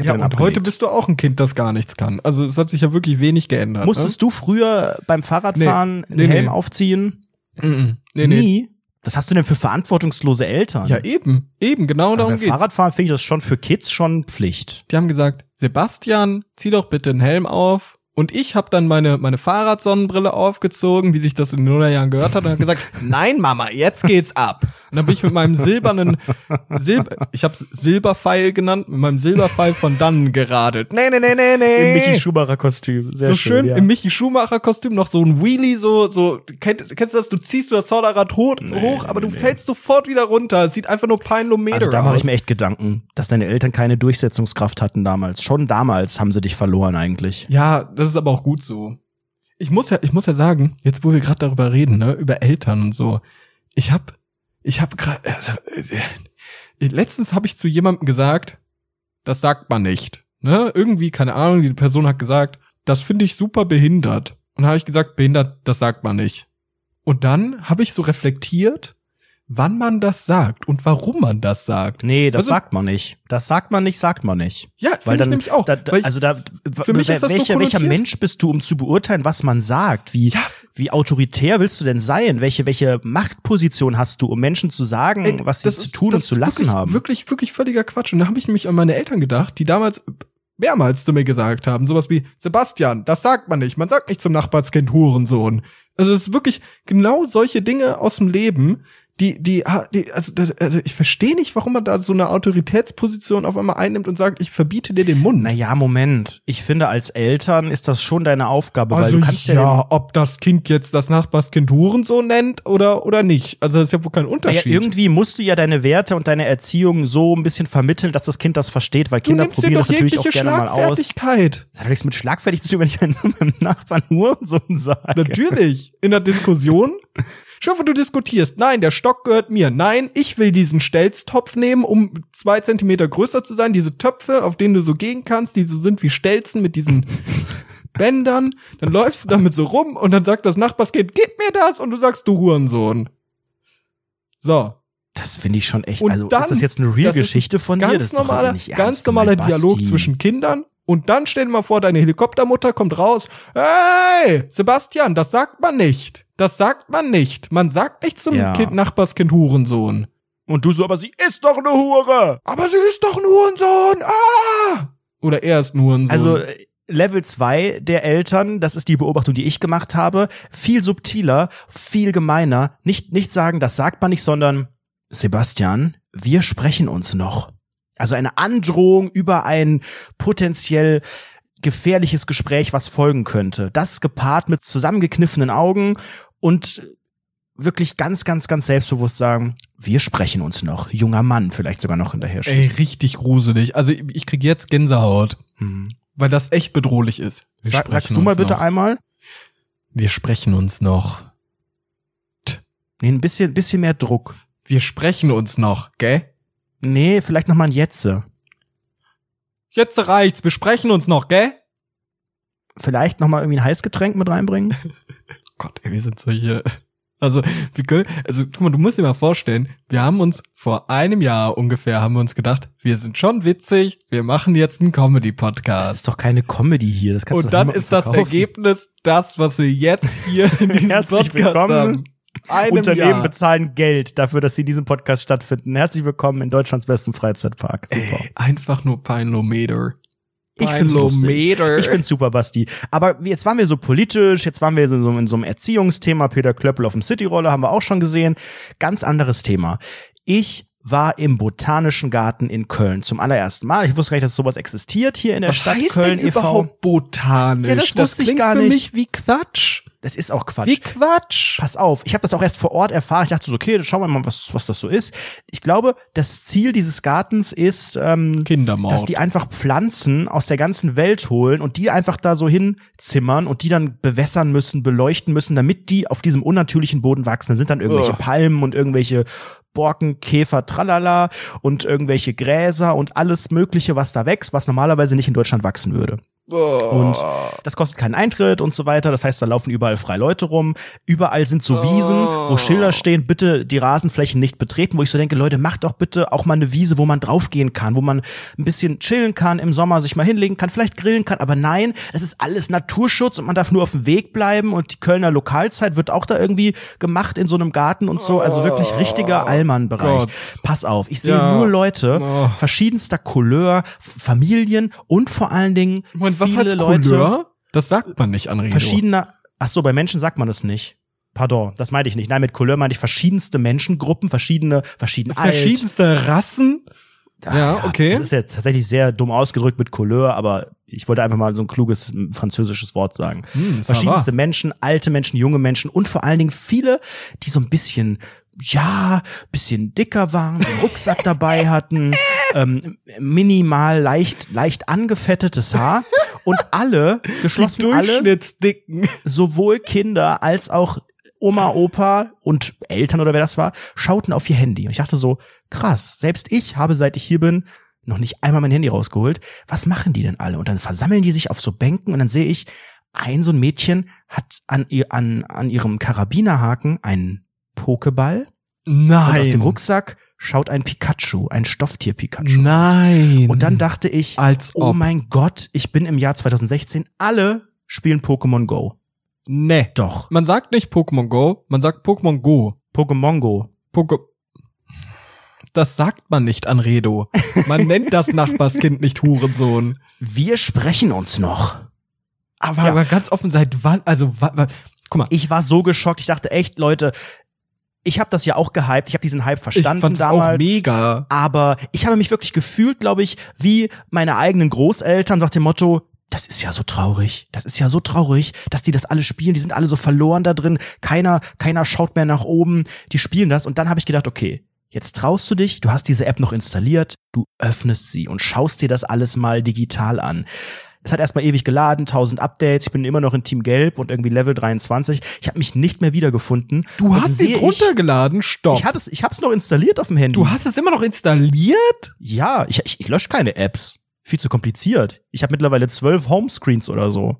Ja, und abgelegt. heute bist du auch ein Kind, das gar nichts kann. Also es hat sich ja wirklich wenig geändert. Musstest du früher beim Fahrradfahren Nee, einen nee, Helm nee. aufziehen? Mhm. Nee, nee. Nie. Was hast du denn für verantwortungslose Eltern? Ja, eben. Eben, genau Aber darum beim geht's. Fahrradfahren finde ich das schon für Kids schon Pflicht. Die haben gesagt, Sebastian, zieh doch bitte einen Helm auf. Und ich habe dann meine, meine Fahrradsonnenbrille aufgezogen, wie sich das in den Nullerjahren gehört hat, und habe gesagt, <laughs> nein, Mama, jetzt geht's ab. Und dann bin ich mit meinem silbernen, Silber, ich habe Silberpfeil genannt, mit meinem Silberpfeil von dannen geradelt. Nee, nee, nee, nee, nee. Im Mickey Schumacher Kostüm. Sehr so schön, ja. im Michi Schumacher Kostüm noch so ein Wheelie so so kennt, kennst du das du ziehst du das Vorderrad hoch, hoch aber du fällst sofort wieder runter es sieht einfach nur peinlometer Also da mache ich mir echt Gedanken, dass deine Eltern keine Durchsetzungskraft hatten damals. Schon damals haben sie dich verloren eigentlich. ja das ist aber auch gut so ich muss ja, ich muss ja sagen, jetzt wo wir gerade darüber reden, ne, über Eltern und so, ich hab, ich hab gerade, also, äh, letztens habe ich zu jemandem gesagt, das sagt man nicht, ne, irgendwie keine Ahnung, die Person hat gesagt, das finde ich super behindert. Und habe ich gesagt, behindert, das sagt man nicht. Und dann habe ich so reflektiert wann man das sagt und warum man das sagt. Nee, das also, sagt man nicht. Das sagt man nicht, sagt man nicht. Ja, weil dann, ich nämlich auch. Da, da, also da, für mich ist das welcher, so welcher Mensch bist du, um zu beurteilen, was man sagt? Wie, ja. wie autoritär willst du denn sein? Welche, welche Machtposition hast du, um Menschen zu sagen, Ey, was sie zu tun und zu lassen wirklich, haben? Wirklich, wirklich völliger Quatsch. Und da habe ich nämlich an meine Eltern gedacht, die damals mehrmals zu mir gesagt haben, sowas wie, Sebastian, das sagt man nicht. Man sagt nicht zum Nachbarskind Hurensohn. Also das ist wirklich genau solche Dinge aus dem Leben, die, die, die also, das, also ich verstehe nicht, warum man da so eine Autoritätsposition auf einmal einnimmt und sagt, ich verbiete dir den Mund. Naja, Moment. Ich finde, als Eltern ist das schon deine Aufgabe, also weil du kannst ja, ja ob das Kind jetzt das Nachbarskind Hurensohn nennt oder, oder nicht. Also das ist ja wohl kein Unterschied. Naja, irgendwie musst du ja deine Werte und deine Erziehung so ein bisschen vermitteln, dass das Kind das versteht, weil Kinder probieren das natürlich auch gerne mal aus. Das hat nichts mit Schlagfertig zu tun, wenn ich <laughs> meinem Nachbarn Hurensohn sage. Natürlich. In der Diskussion hoffe, du diskutierst. Nein, der Stock gehört mir. Nein, ich will diesen Stelztopf nehmen, um zwei Zentimeter größer zu sein. Diese Töpfe, auf denen du so gehen kannst, die so sind wie Stelzen mit diesen <laughs> Bändern. Dann läufst du damit so rum und dann sagt das Nachbarskind, gib mir das und du sagst, du Hurensohn. So. Das finde ich schon echt. Und also dann, ist das jetzt eine Real-Geschichte von dir? Das normaler, ganz normaler Dialog zwischen Kindern und dann stell dir mal vor, deine Helikoptermutter kommt raus. Hey, Sebastian, das sagt man nicht. Das sagt man nicht. Man sagt nicht zum ja. kind, Nachbarskind Hurensohn. Und du so, aber sie ist doch eine Hure. Aber sie ist doch ein Hurensohn. Ah! Oder er ist ein Hurensohn. Also, Level 2 der Eltern, das ist die Beobachtung, die ich gemacht habe, viel subtiler, viel gemeiner. Nicht, nicht sagen, das sagt man nicht, sondern Sebastian, wir sprechen uns noch. Also eine Androhung über ein potenziell gefährliches Gespräch, was folgen könnte. Das gepaart mit zusammengekniffenen Augen und wirklich ganz, ganz, ganz selbstbewusst sagen, wir sprechen uns noch. Junger Mann vielleicht sogar noch hinterher schießt. Ey, richtig gruselig. Also ich krieg jetzt Gänsehaut, hm. weil das echt bedrohlich ist. Sag, sagst du mal bitte noch. einmal? Wir sprechen uns noch. Nee, ein bisschen, bisschen mehr Druck. Wir sprechen uns noch, gell? Nee, vielleicht noch mal ein Jetze. Jetzt reicht's, wir sprechen uns noch, gell? Vielleicht noch mal irgendwie ein Heißgetränk mit reinbringen? <laughs> Gott, ey, wir sind solche. Also, wie können, also, guck mal, du musst dir mal vorstellen, wir haben uns vor einem Jahr ungefähr, haben wir uns gedacht, wir sind schon witzig, wir machen jetzt einen Comedy-Podcast. Das ist doch keine Comedy hier, das kannst Und dann ist das Ergebnis das, was wir jetzt hier <laughs> in diesem Podcast willkommen. haben einem Unternehmen Jahr. bezahlen Geld dafür, dass sie in diesem Podcast stattfinden. Herzlich willkommen in Deutschlands besten Freizeitpark. Super. Ey, einfach nur Peilometer. Ich finde Ich finde super, Basti. Aber jetzt waren wir so politisch, jetzt waren wir in so, in so einem Erziehungsthema. Peter Klöppel auf dem Cityroller haben wir auch schon gesehen. Ganz anderes Thema. Ich war im Botanischen Garten in Köln zum allerersten Mal. Ich wusste gar nicht, dass sowas existiert hier in der Was Stadt heißt Köln denn e.V. überhaupt botanisch? Ja, das, das wusste ich gar nicht. für mich wie Quatsch. Das ist auch Quatsch. Wie Quatsch. Pass auf, ich habe das auch erst vor Ort erfahren. Ich dachte so, okay, schauen wir mal, was, was das so ist. Ich glaube, das Ziel dieses Gartens ist, ähm, Kindermord. dass die einfach Pflanzen aus der ganzen Welt holen und die einfach da so hinzimmern und die dann bewässern müssen, beleuchten müssen, damit die auf diesem unnatürlichen Boden wachsen. Da sind dann irgendwelche oh. Palmen und irgendwelche Borken, Käfer, tralala und irgendwelche Gräser und alles Mögliche, was da wächst, was normalerweise nicht in Deutschland wachsen würde. Und das kostet keinen Eintritt und so weiter. Das heißt, da laufen überall frei Leute rum. Überall sind so Wiesen, wo Schilder stehen, bitte die Rasenflächen nicht betreten, wo ich so denke, Leute, macht doch bitte auch mal eine Wiese, wo man draufgehen kann, wo man ein bisschen chillen kann, im Sommer sich mal hinlegen kann, vielleicht grillen kann. Aber nein, das ist alles Naturschutz und man darf nur auf dem Weg bleiben und die Kölner Lokalzeit wird auch da irgendwie gemacht in so einem Garten und so. Also wirklich richtiger Allmann-Bereich. Pass auf, ich sehe ja. nur Leute verschiedenster Couleur, Familien und vor allen Dingen was heißt Leute, Couleur? Das sagt man nicht, Anredo. Verschiedener, ach so, bei Menschen sagt man das nicht. Pardon, das meinte ich nicht. Nein, mit Couleur meinte ich verschiedenste Menschengruppen, verschiedene, verschiedene Verschiedenste alt. Rassen? Ah, ja, okay. Das ist jetzt tatsächlich sehr dumm ausgedrückt mit Couleur, aber ich wollte einfach mal so ein kluges französisches Wort sagen. Hm, Verschiedenste Menschen, alte Menschen, junge Menschen und vor allen Dingen viele, die so ein bisschen ja, bisschen dicker waren, einen Rucksack dabei hatten, <laughs> ähm, minimal leicht, leicht angefettetes Haar und alle, geschlossen alle, Durchschnittsdicken. sowohl Kinder als auch Oma, Opa und Eltern oder wer das war, schauten auf ihr Handy. Und ich dachte so, krass, selbst ich habe, seit ich hier bin, noch nicht einmal mein Handy rausgeholt. Was machen die denn alle? Und dann versammeln die sich auf so Bänken und dann sehe ich, ein so ein Mädchen hat an, ihr, an, an ihrem Karabinerhaken einen Pokeball Nein. und aus dem Rucksack schaut ein Pikachu, ein Stofftier-Pikachu. Nein. Und dann dachte ich, als oh ob. mein Gott, ich bin im Jahr 2016, alle spielen Pokémon Go. nee. Doch. Man sagt nicht Pokémon Go, man sagt Pokémon Go. Pokémon Go. Poke das sagt man nicht an Redo. Man nennt das <laughs> Nachbarskind nicht Hurensohn. Wir sprechen uns noch. Aber, Ja. aber ganz offen, seit wann, also, wa, wa, guck mal, Ich war so geschockt. Ich dachte echt, Leute, ich habe das ja auch gehypt. Ich habe diesen Hype ich verstanden fand's damals. auch mega. Aber ich habe mich wirklich gefühlt, glaube ich, wie meine eigenen Großeltern nach dem Motto, das ist ja so traurig. Das ist ja so traurig, dass die das alle spielen. Die sind alle so verloren da drin. Keiner, keiner schaut mehr nach oben. Die spielen das. Und dann habe ich gedacht, okay, jetzt traust du dich. Du hast diese App noch installiert. Du öffnest sie und schaust dir das alles mal digital an. Es hat erstmal ewig geladen, 1000 Updates. Ich bin immer noch in Team Gelb und irgendwie Level 23. Ich habe mich nicht mehr wiedergefunden. Du Und hast es runtergeladen, stopp. Ich, hatte es, ich hab's noch installiert auf dem Handy. du hast es immer noch installiert? Ja, ich, ich, ich lösche keine Apps. Viel zu kompliziert. Ich habe mittlerweile zwölf Homescreens oder so.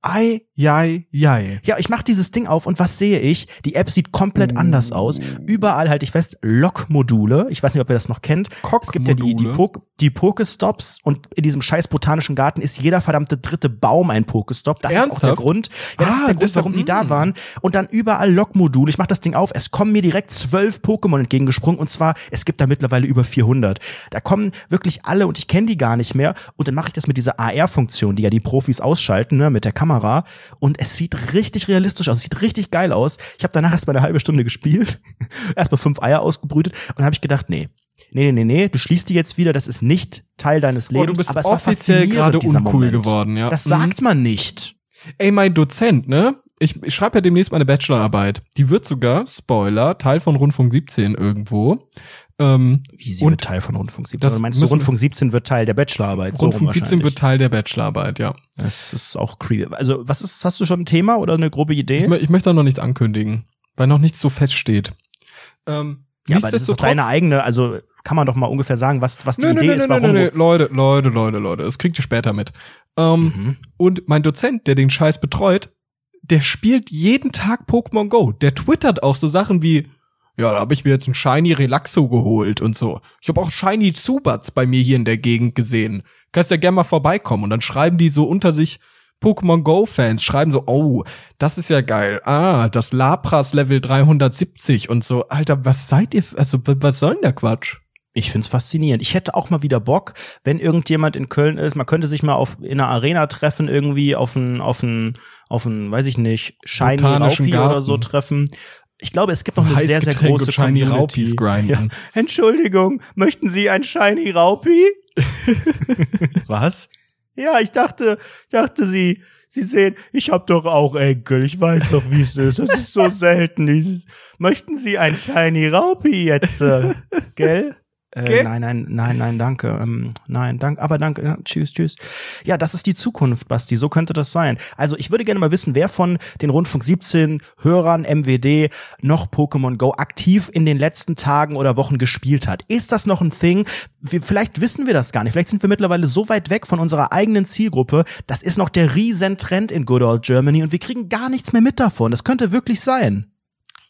Ei, jei, jei. Ja, ich mache dieses Ding auf und was sehe ich? Die App sieht komplett Uh. anders aus. Überall halte ich fest Lock-Module. Ich weiß nicht, ob ihr das noch kennt. Es gibt ja die, die, Cock-Module. po die Pokestops und in diesem scheiß botanischen Garten ist jeder verdammte dritte Baum ein Pokestop. Das ist auch der Ernsthaft? Grund. Ja, das Ah, ist der Grund, warum die da mm. waren. Und dann überall Lock-Module. Ich mache das Ding auf. Es kommen mir direkt zwölf Pokémon entgegengesprungen. Und zwar, es gibt da mittlerweile über 400. Da kommen wirklich alle und ich kenne die gar nicht mehr. Und dann mache ich das mit dieser AR-Funktion, die ja die Profis ausschalten, ne, mit der Kamera. Und es sieht richtig realistisch aus. Es sieht richtig geil aus. Ich habe danach erst mal eine halbe Stunde gespielt. <laughs> erst mal fünf Eier ausgebrütet. Und dann habe ich gedacht, nee. Nee, nee, nee, nee, du schließt die jetzt wieder, das ist nicht Teil deines Lebens, Oh, du bist aber es war offiziell gerade uncool Moment. geworden, ja. Das Mhm. sagt man nicht. Ey, mein Dozent, ne? Ich, ich schreibe ja demnächst meine Bachelorarbeit. Die wird sogar, Spoiler, Teil von Rundfunk 17 irgendwo. Ähm, Wie sie Und wird Teil von Rundfunk 17. das Oder meinst du, Rundfunk 17 wird Teil der Bachelorarbeit? So Rundfunk 17 wahrscheinlich. wird Teil der Bachelorarbeit, ja. Das ist auch creepy. Also, was ist, hast du schon ein Thema oder eine grobe Idee? Ich, ich möchte da noch nichts ankündigen, weil noch nichts so feststeht. Ähm, ja, aber das ist doch deine eigene, also kann man doch mal ungefähr sagen, was, was die Nö, Idee nö, ist, nö, warum. nö, nö, Leute, Leute, Leute, Leute, das kriegt ihr später mit. Ähm, Mhm. Und mein Dozent, der den Scheiß betreut, der spielt jeden Tag Pokémon Go. Der twittert auch so Sachen wie, ja, da habe ich mir jetzt ein Shiny Relaxo geholt und so. Ich habe auch Shiny Zubats bei mir hier in der Gegend gesehen. Kannst ja gerne mal vorbeikommen. Und dann schreiben die so unter sich, Pokémon Go-Fans schreiben so, oh, das ist ja geil. Ah, das Lapras Level 370 und so. Alter, was seid ihr? Also, was soll denn der Quatsch? Ich find's faszinierend. Ich hätte auch mal wieder Bock, wenn irgendjemand in Köln ist, man könnte sich mal auf in einer Arena treffen, irgendwie auf ein, auf ein, auf ein, weiß ich nicht, Shiny Raupi oder so treffen. Ich glaube, es gibt noch eine sehr, sehr große Shiny. Raupis grinden. Ja. Entschuldigung, möchten Sie ein Shiny Raupi? <laughs> Was? Ja, ich dachte, ich dachte Sie, Sie sehen, ich habe doch auch Enkel, ich weiß doch, wie es ist. Das ist so <laughs> selten. Dieses, möchten Sie ein Shiny Raupi jetzt, äh, gell? Äh, Gell? nein, nein, nein, nein, danke. Ähm, nein, danke, aber danke. Ja, tschüss, tschüss. Ja, das ist die Zukunft, Basti. So könnte das sein. Also ich würde gerne mal wissen, wer von den Rundfunk 17 Hörern MWD noch Pokémon Go aktiv in den letzten Tagen oder Wochen gespielt hat. Ist das noch ein Thing? Wir, vielleicht wissen wir das gar nicht. Vielleicht sind wir mittlerweile so weit weg von unserer eigenen Zielgruppe. Das ist noch der Riesentrend in Good Old Germany und wir kriegen gar nichts mehr mit davon. Das könnte wirklich sein.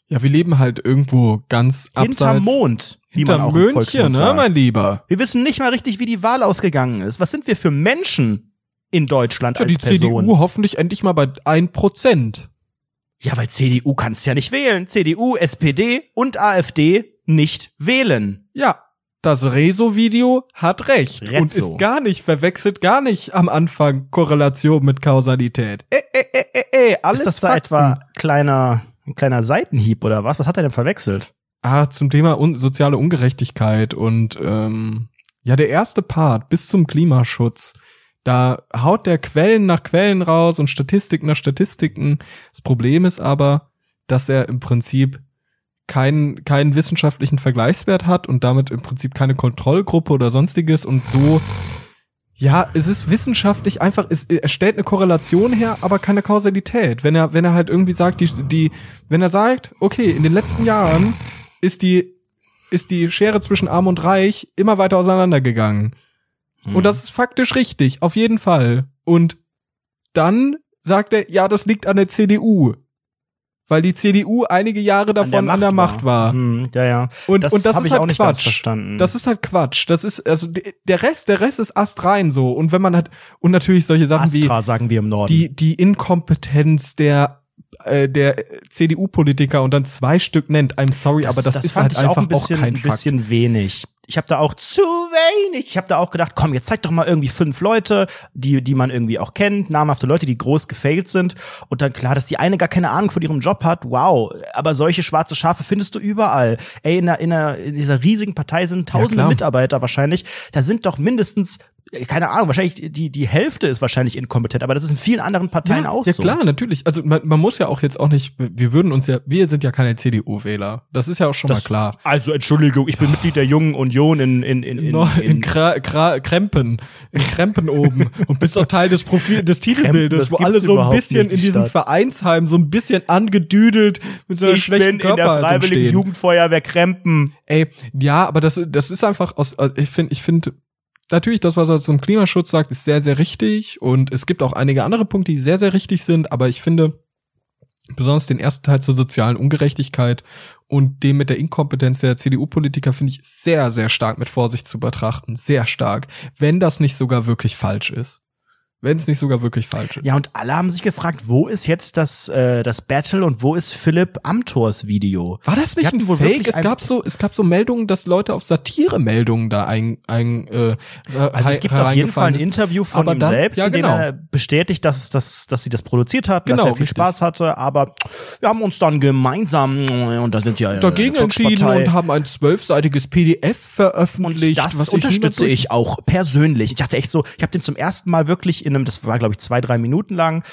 Ja, wir leben halt irgendwo ganz Hinterm abseits. Mond, Hinter man auch im Volksmund ne, sagt. mein Lieber. Wir wissen nicht mal richtig, wie die Wahl ausgegangen ist. Was sind wir für Menschen in Deutschland Ja, als die Person? CDU hoffentlich endlich mal bei 1%. Ja, weil CDU kannst ja nicht wählen. CDU, SPD und AfD nicht wählen. Ja, das Rezo-Video hat recht und Rezzo. ist gar nicht, verwechselt gar nicht am Anfang Korrelation mit Kausalität. Äh, äh, äh, äh, äh, alles ist das da Fakten. etwa kleiner, ein kleiner Seitenhieb oder was? Was hat er denn verwechselt? Ah, zum Thema un soziale Ungerechtigkeit und ähm, ja, der erste Part bis zum Klimaschutz. Da haut der Quellen nach Quellen raus und Statistik nach Statistiken. Das Problem ist aber, dass er im Prinzip keinen keinen wissenschaftlichen Vergleichswert hat und damit im Prinzip keine Kontrollgruppe oder sonstiges und so ja, es ist wissenschaftlich einfach, es, er stellt eine Korrelation her, aber keine Kausalität. Wenn er, wenn er halt irgendwie sagt, die, die, wenn er sagt, okay, in den letzten Jahren ist die, ist die Schere zwischen Arm und Reich immer weiter auseinandergegangen. Hm. Und das ist faktisch richtig, auf jeden Fall. Und dann sagt er, ja, das liegt an der CDU. Weil die CDU einige Jahre davon an der Macht, war. Hm, ja, ja. Und Das und das ist halt auch Quatsch. verstanden. Das ist halt Quatsch. Das ist, also der Rest, der Rest ist astrein so. Und wenn man halt, und natürlich solche Sachen wie Astra, sagen wir im Norden. die, die Inkompetenz der, äh, der CDU-Politiker und dann zwei Stück nennt, I'm sorry, aber das, ist fand halt ich auch einfach ein bisschen, auch kein ein bisschen wenig. Ich habe da auch zu wenig. Ich habe da auch gedacht, komm, jetzt zeig doch mal irgendwie fünf Leute, die die man irgendwie auch kennt, namhafte Leute, die groß gefailt sind und dann klar, dass die eine gar keine Ahnung von ihrem Job hat. Wow, aber solche schwarze Schafe findest du überall. Ey, in, einer, in, einer, in dieser riesigen Partei sind tausende klar. Mitarbeiter wahrscheinlich. Da sind doch mindestens keine Ahnung, wahrscheinlich die die Hälfte ist wahrscheinlich inkompetent, aber das ist in vielen anderen Parteien ja, auch ja so. klar, natürlich. Also man, man muss ja auch jetzt auch nicht, wir würden uns ja, wir sind ja keine CDU-Wähler. Das ist ja auch schon Das- mal klar. Also Entschuldigung, ich bin Mitglied der Jungen Union in in in, in, in, in Kra Kra Krempen, in Krempen oben und bist auch Teil des Profil des Titelbildes, das wo alle so ein bisschen in die diesem Stadt. Vereinsheim so ein bisschen angedüdelt mit so einer ich schlechten bin in der Körperhaltung Freiwilligen. Jugendfeuerwehr Krempen. Ey, ja, aber das, das ist einfach aus, also ich finde, ich finde, natürlich, das, was er zum Klimaschutz sagt, ist sehr, sehr richtig und es gibt auch einige andere Punkte, die sehr, sehr richtig sind, aber ich finde, besonders den ersten Teil zur sozialen Ungerechtigkeit und dem mit der Inkompetenz der CDU-Politiker finde ich sehr, sehr stark mit Vorsicht zu betrachten. Sehr stark. Wenn das nicht sogar wirklich falsch ist. Wenn es nicht sogar wirklich falsch ist. Ja, und alle haben sich gefragt, wo ist jetzt das, äh, das Battle und wo ist Philipp Amthors Video? War das nicht ein wohl Fake? Es gab so, es gab so Meldungen, dass Leute auf Satire-Meldungen da ein, ein äh, Also es gibt auf jeden Fall ein Interview von Aber ihm dann- selbst, ja, in dem genau. er bestätigt, dass, dass, dass sie das produziert hat, dass Genau, er viel richtig. Spaß hatte, aber wir haben uns dann gemeinsam, und da sind ja äh, dagegen entschieden und haben ein zwölfseitiges PDF Und veröffentlicht. das was unterstütze ich auch persönlich. Ich dachte echt so, ich habe den zum ersten Mal wirklich in einem, das war glaube ich zwei, drei Minuten lang,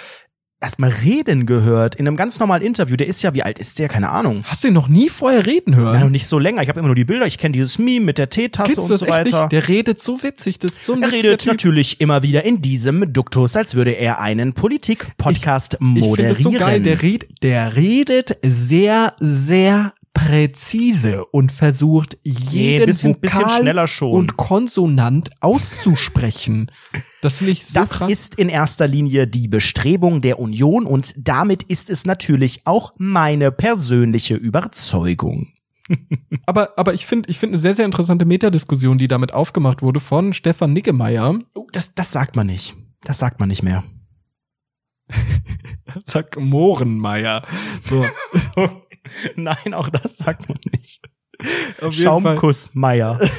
erstmal reden gehört in einem ganz normalen Interview. Der ist ja, wie alt ist der? Keine Ahnung. Hast du ihn noch nie vorher reden hören? Ja, noch nicht so länger. Ich habe immer nur die Bilder. Ich kenne dieses Meme mit der Teetasse und so weiter. Der redet so witzig, das ist so ein Er redet Typ. natürlich immer wieder in diesem Duktus, als würde er einen Politik-Podcast Ich finde moderieren. so geil, der, red, der redet sehr, sehr präzise und versucht jeden bisschen- bisschen Vokal schneller schon. und Konsonant auszusprechen. Das finde ich so das krass. ist in erster Linie die Bestrebung der Union und damit ist es natürlich auch meine persönliche Überzeugung. <laughs> aber, aber ich finde, ich finde eine sehr, sehr interessante Metadiskussion, die damit aufgemacht wurde von Stefan Niggemeier. Oh, das, das sagt man nicht. Das sagt man nicht mehr. <laughs> Zack, Mohrenmeier. So. <laughs> <laughs> Nein, auch das sagt man nicht. Auf jeden Fall. Schaumkuss Meier. <laughs>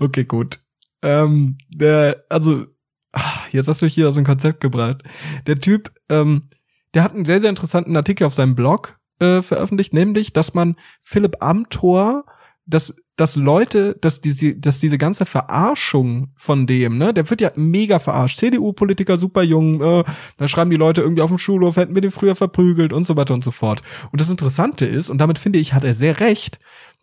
Okay, gut. Ähm, der, also, ah, jetzt hast du hier aus dem Konzept gebracht. Der Typ, ähm, der hat einen sehr, sehr interessanten Artikel auf seinem Blog äh, veröffentlicht, nämlich, dass man Philipp Amthor, dass, dass Leute, dass diese, dass diese ganze Verarschung von dem, ne, der wird ja mega verarscht. CDU-Politiker super jung, äh, da schreiben die Leute irgendwie auf dem Schulhof, hätten wir den früher verprügelt und so weiter und so fort. Und das Interessante ist, und damit finde ich, hat er sehr recht,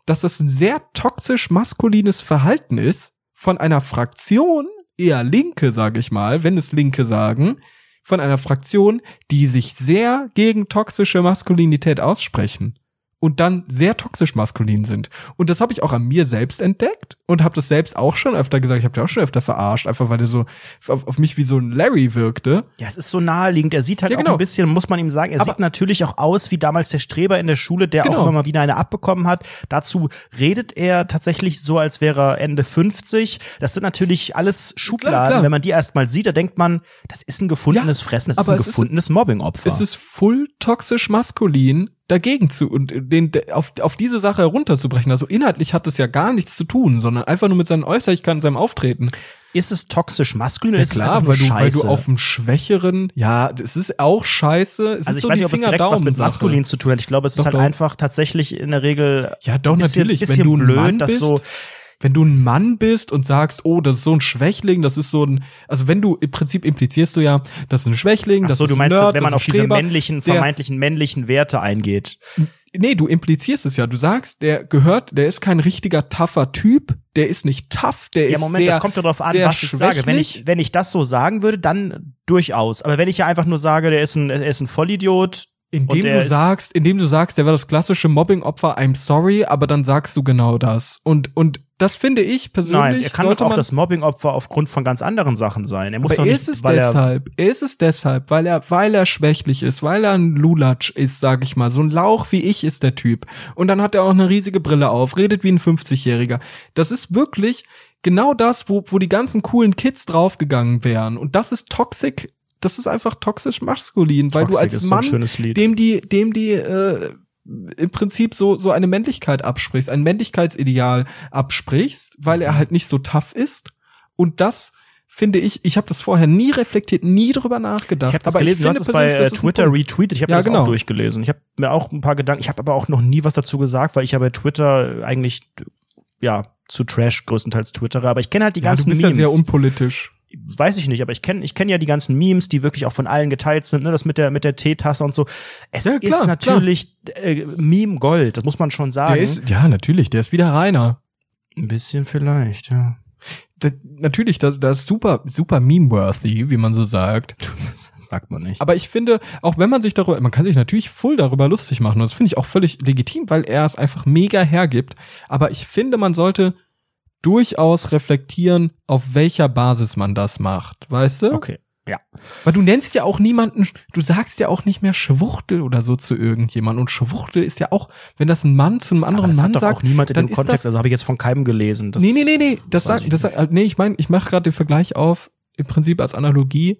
dass das ein sehr toxisch maskulines Verhalten ist von einer Fraktion, eher Linke, sage ich mal, wenn es Linke sagen, von einer Fraktion, die sich sehr gegen toxische Maskulinität aussprechen und dann sehr toxisch maskulin sind. Und das habe ich auch an mir selbst entdeckt und habe das selbst auch schon öfter gesagt. Ich habe dir auch schon öfter verarscht, einfach weil der so auf, auf mich wie so ein Larry wirkte. Ja, es ist so naheliegend. Er sieht halt Ja, auch genau. ein bisschen, muss man ihm sagen, er Aber- sieht natürlich auch aus wie damals der Streber in der Schule, der Genau. auch immer mal wieder eine abbekommen hat. Dazu redet er tatsächlich so, als wäre er Ende 50. Das sind natürlich alles Schubladen. klar. Wenn man die erst mal sieht, da denkt man, das ist ein gefundenes Fressen, das ist ein gefundenes Mobbingopfer. Es ist full toxisch maskulin dagegen zu und den auf, auf diese Sache herunterzubrechen. Also inhaltlich hat es ja gar nichts zu tun, sondern einfach nur mit seinen Äußerlichkeiten, seinem Auftreten. Ist es toxisch maskulin Ja ist klar, weil du, weil du auf dem Schwächeren, ja, es ist auch scheiße. Es also ist ich so weiß die nicht, ob es direkt was mit maskulin zu tun hat. Ich glaube, es Doch, ist halt doch. einfach tatsächlich in der Regel Ja, doch, bisschen- natürlich. bisschen wenn du ein blöd, Mann dass bist, so- wenn du ein Mann bist und sagst, oh, das ist so ein Schwächling, das ist so ein, also wenn du im Prinzip implizierst du ja, das ist ein Schwächling, Ach das so, ist du ein meinst, Nerd, wenn man auf ein diese Streber, männlichen, vermeintlichen männlichen Werte eingeht. nee, du implizierst es ja. Du sagst, der gehört, der ist kein richtiger tougher Typ, der ist nicht tough, der Ja, ist Moment, sehr, das kommt ja darauf an, was ich sage. Wenn ich, wenn ich das so sagen würde, dann durchaus. Aber wenn ich ja einfach nur sage, der ist ein, er ist ein Vollidiot, Indem du sagst, indem du sagst, der war das klassische Mobbing-Opfer, I'm sorry, aber dann sagst du genau das. Und, und das finde ich persönlich. nein, er kann sollte doch auch man, das Mobbing-Opfer aufgrund von ganz anderen Sachen sein. Er muss aber doch nicht, ist es weil deshalb, er ist es deshalb, weil er, weil er schwächlich ist, weil er ein Lulatsch ist, sag ich mal. So ein Lauch wie ich ist der Typ. Und dann hat er auch eine riesige Brille auf, redet wie ein 50-Jähriger. Das ist wirklich genau das, wo, wo die ganzen coolen Kids draufgegangen wären. Und das ist toxic, das ist einfach toxisch maskulin, weil du als so Mann Lied. dem die, dem die äh, im Prinzip so so eine Männlichkeit absprichst, ein Männlichkeitsideal absprichst, weil er halt nicht so tough ist. Und das finde ich, ich habe das vorher nie reflektiert, nie drüber nachgedacht. Ich habe das aber gelesen, ich du hast es bei äh, Twitter retweetet. Ich habe Ja, das genau. auch durchgelesen. Ich habe mir auch ein paar Gedanken, ich habe aber auch noch nie was dazu gesagt, weil ich ja bei Twitter eigentlich ja zu Trash größtenteils twittere, aber ich kenne halt die Ja, ganzen du bist Memes. ja sehr unpolitisch. Weiß ich nicht, aber ich kenne ich kenn ja die ganzen Memes, die wirklich auch von allen geteilt sind, ne, das mit der mit der Teetasse und so. Es Ja, klar, ist natürlich äh, Meme Gold, das muss man schon sagen. Der ist, ja, natürlich, der ist wieder reiner. ein bisschen vielleicht, ja. Da, natürlich, das, das ist super, super meme-worthy, wie man so sagt. <laughs> Sagt man nicht. Aber ich finde, auch wenn man sich darüber, man kann sich natürlich voll darüber lustig machen. Und das finde ich auch völlig legitim, weil er es einfach mega hergibt. Aber ich finde, man sollte durchaus reflektieren, auf welcher Basis man das macht. Weißt du? Okay. Ja. Weil du nennst ja auch niemanden, du sagst ja auch nicht mehr Schwuchtel oder so zu irgendjemandem. Und Schwuchtel ist ja auch, wenn das ein Mann zu einem anderen das Mann hat doch sagt. auch niemand in dem Kontext, das- also habe ich jetzt von keinem gelesen. Das nee, nee, nee, nee. Das sagt, das sagt, nee, ich meine, ich mache gerade den Vergleich auf, im Prinzip als Analogie,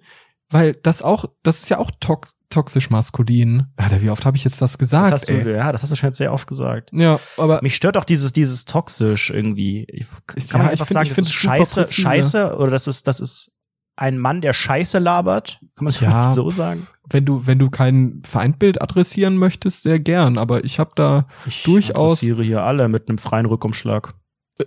weil das auch, das ist ja auch tox toxisch maskulin. Alter, wie oft habe ich jetzt das gesagt? Das hast du, ey? ja, das hast du schon jetzt sehr oft gesagt. Ja, aber Mich stört auch dieses, dieses toxisch irgendwie. Ich, kann Ist- man ja, einfach ich find- sagen, ich das ist scheiße, präzise. scheiße, oder das ist, das ist ein Mann, der Scheiße labert? Kann man das Ja. <laughs> so sagen? wenn du, wenn du kein Feindbild adressieren möchtest, sehr gern. Aber ich habe da Ich Durchaus. adressiere hier alle mit einem freien Rückumschlag. <laughs>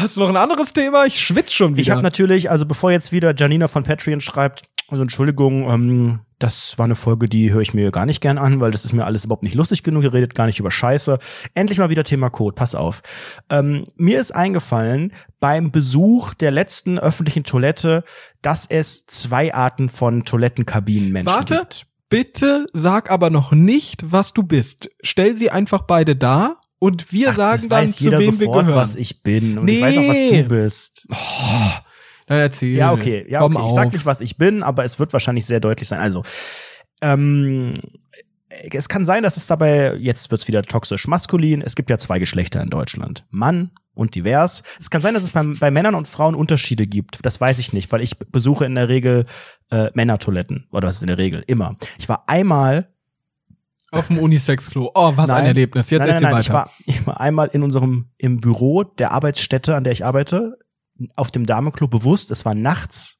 Hast du noch ein anderes Thema? Ich schwitz schon wieder. Ich habe natürlich, also bevor jetzt wieder Janina von Patreon schreibt, also Entschuldigung, ähm, das war eine Folge, die höre ich mir gar nicht gern an, weil das ist mir alles überhaupt nicht lustig genug. Ihr redet gar nicht über Scheiße. Endlich mal wieder Thema Code. Pass auf. Ähm, mir ist eingefallen beim Besuch der letzten öffentlichen Toilette, dass es zwei Arten von Toilettenkabinenmenschen Warte. gibt. Bitte sag aber noch nicht, was du bist. Stell sie einfach beide dar und wir Ach, sagen dann, zu wem wir sofort, gehören. was ich bin. Und ich weiß auch, was Nee. du bist. Dann erzähl. Ja, okay. Ja, Komm okay. Ich sag auf. nicht, was ich bin, aber es wird wahrscheinlich sehr deutlich sein. Also, ähm, es kann sein, dass es dabei, jetzt wird's wieder toxisch maskulin, es gibt ja zwei Geschlechter in Deutschland. Mann und divers. Es kann sein, dass es bei, bei Männern und Frauen Unterschiede gibt. Das weiß ich nicht, weil ich besuche in der Regel äh, Männertoiletten. Oder was ist in der Regel? Immer. Ich war einmal Auf dem Unisex-Klo. Oh, was ein Nein. Erlebnis. Jetzt nein, nein, erzähl weiter. war, ich war einmal in unserem, im Büro der Arbeitsstätte, an der ich arbeite, auf dem Damenklo bewusst. Es war nachts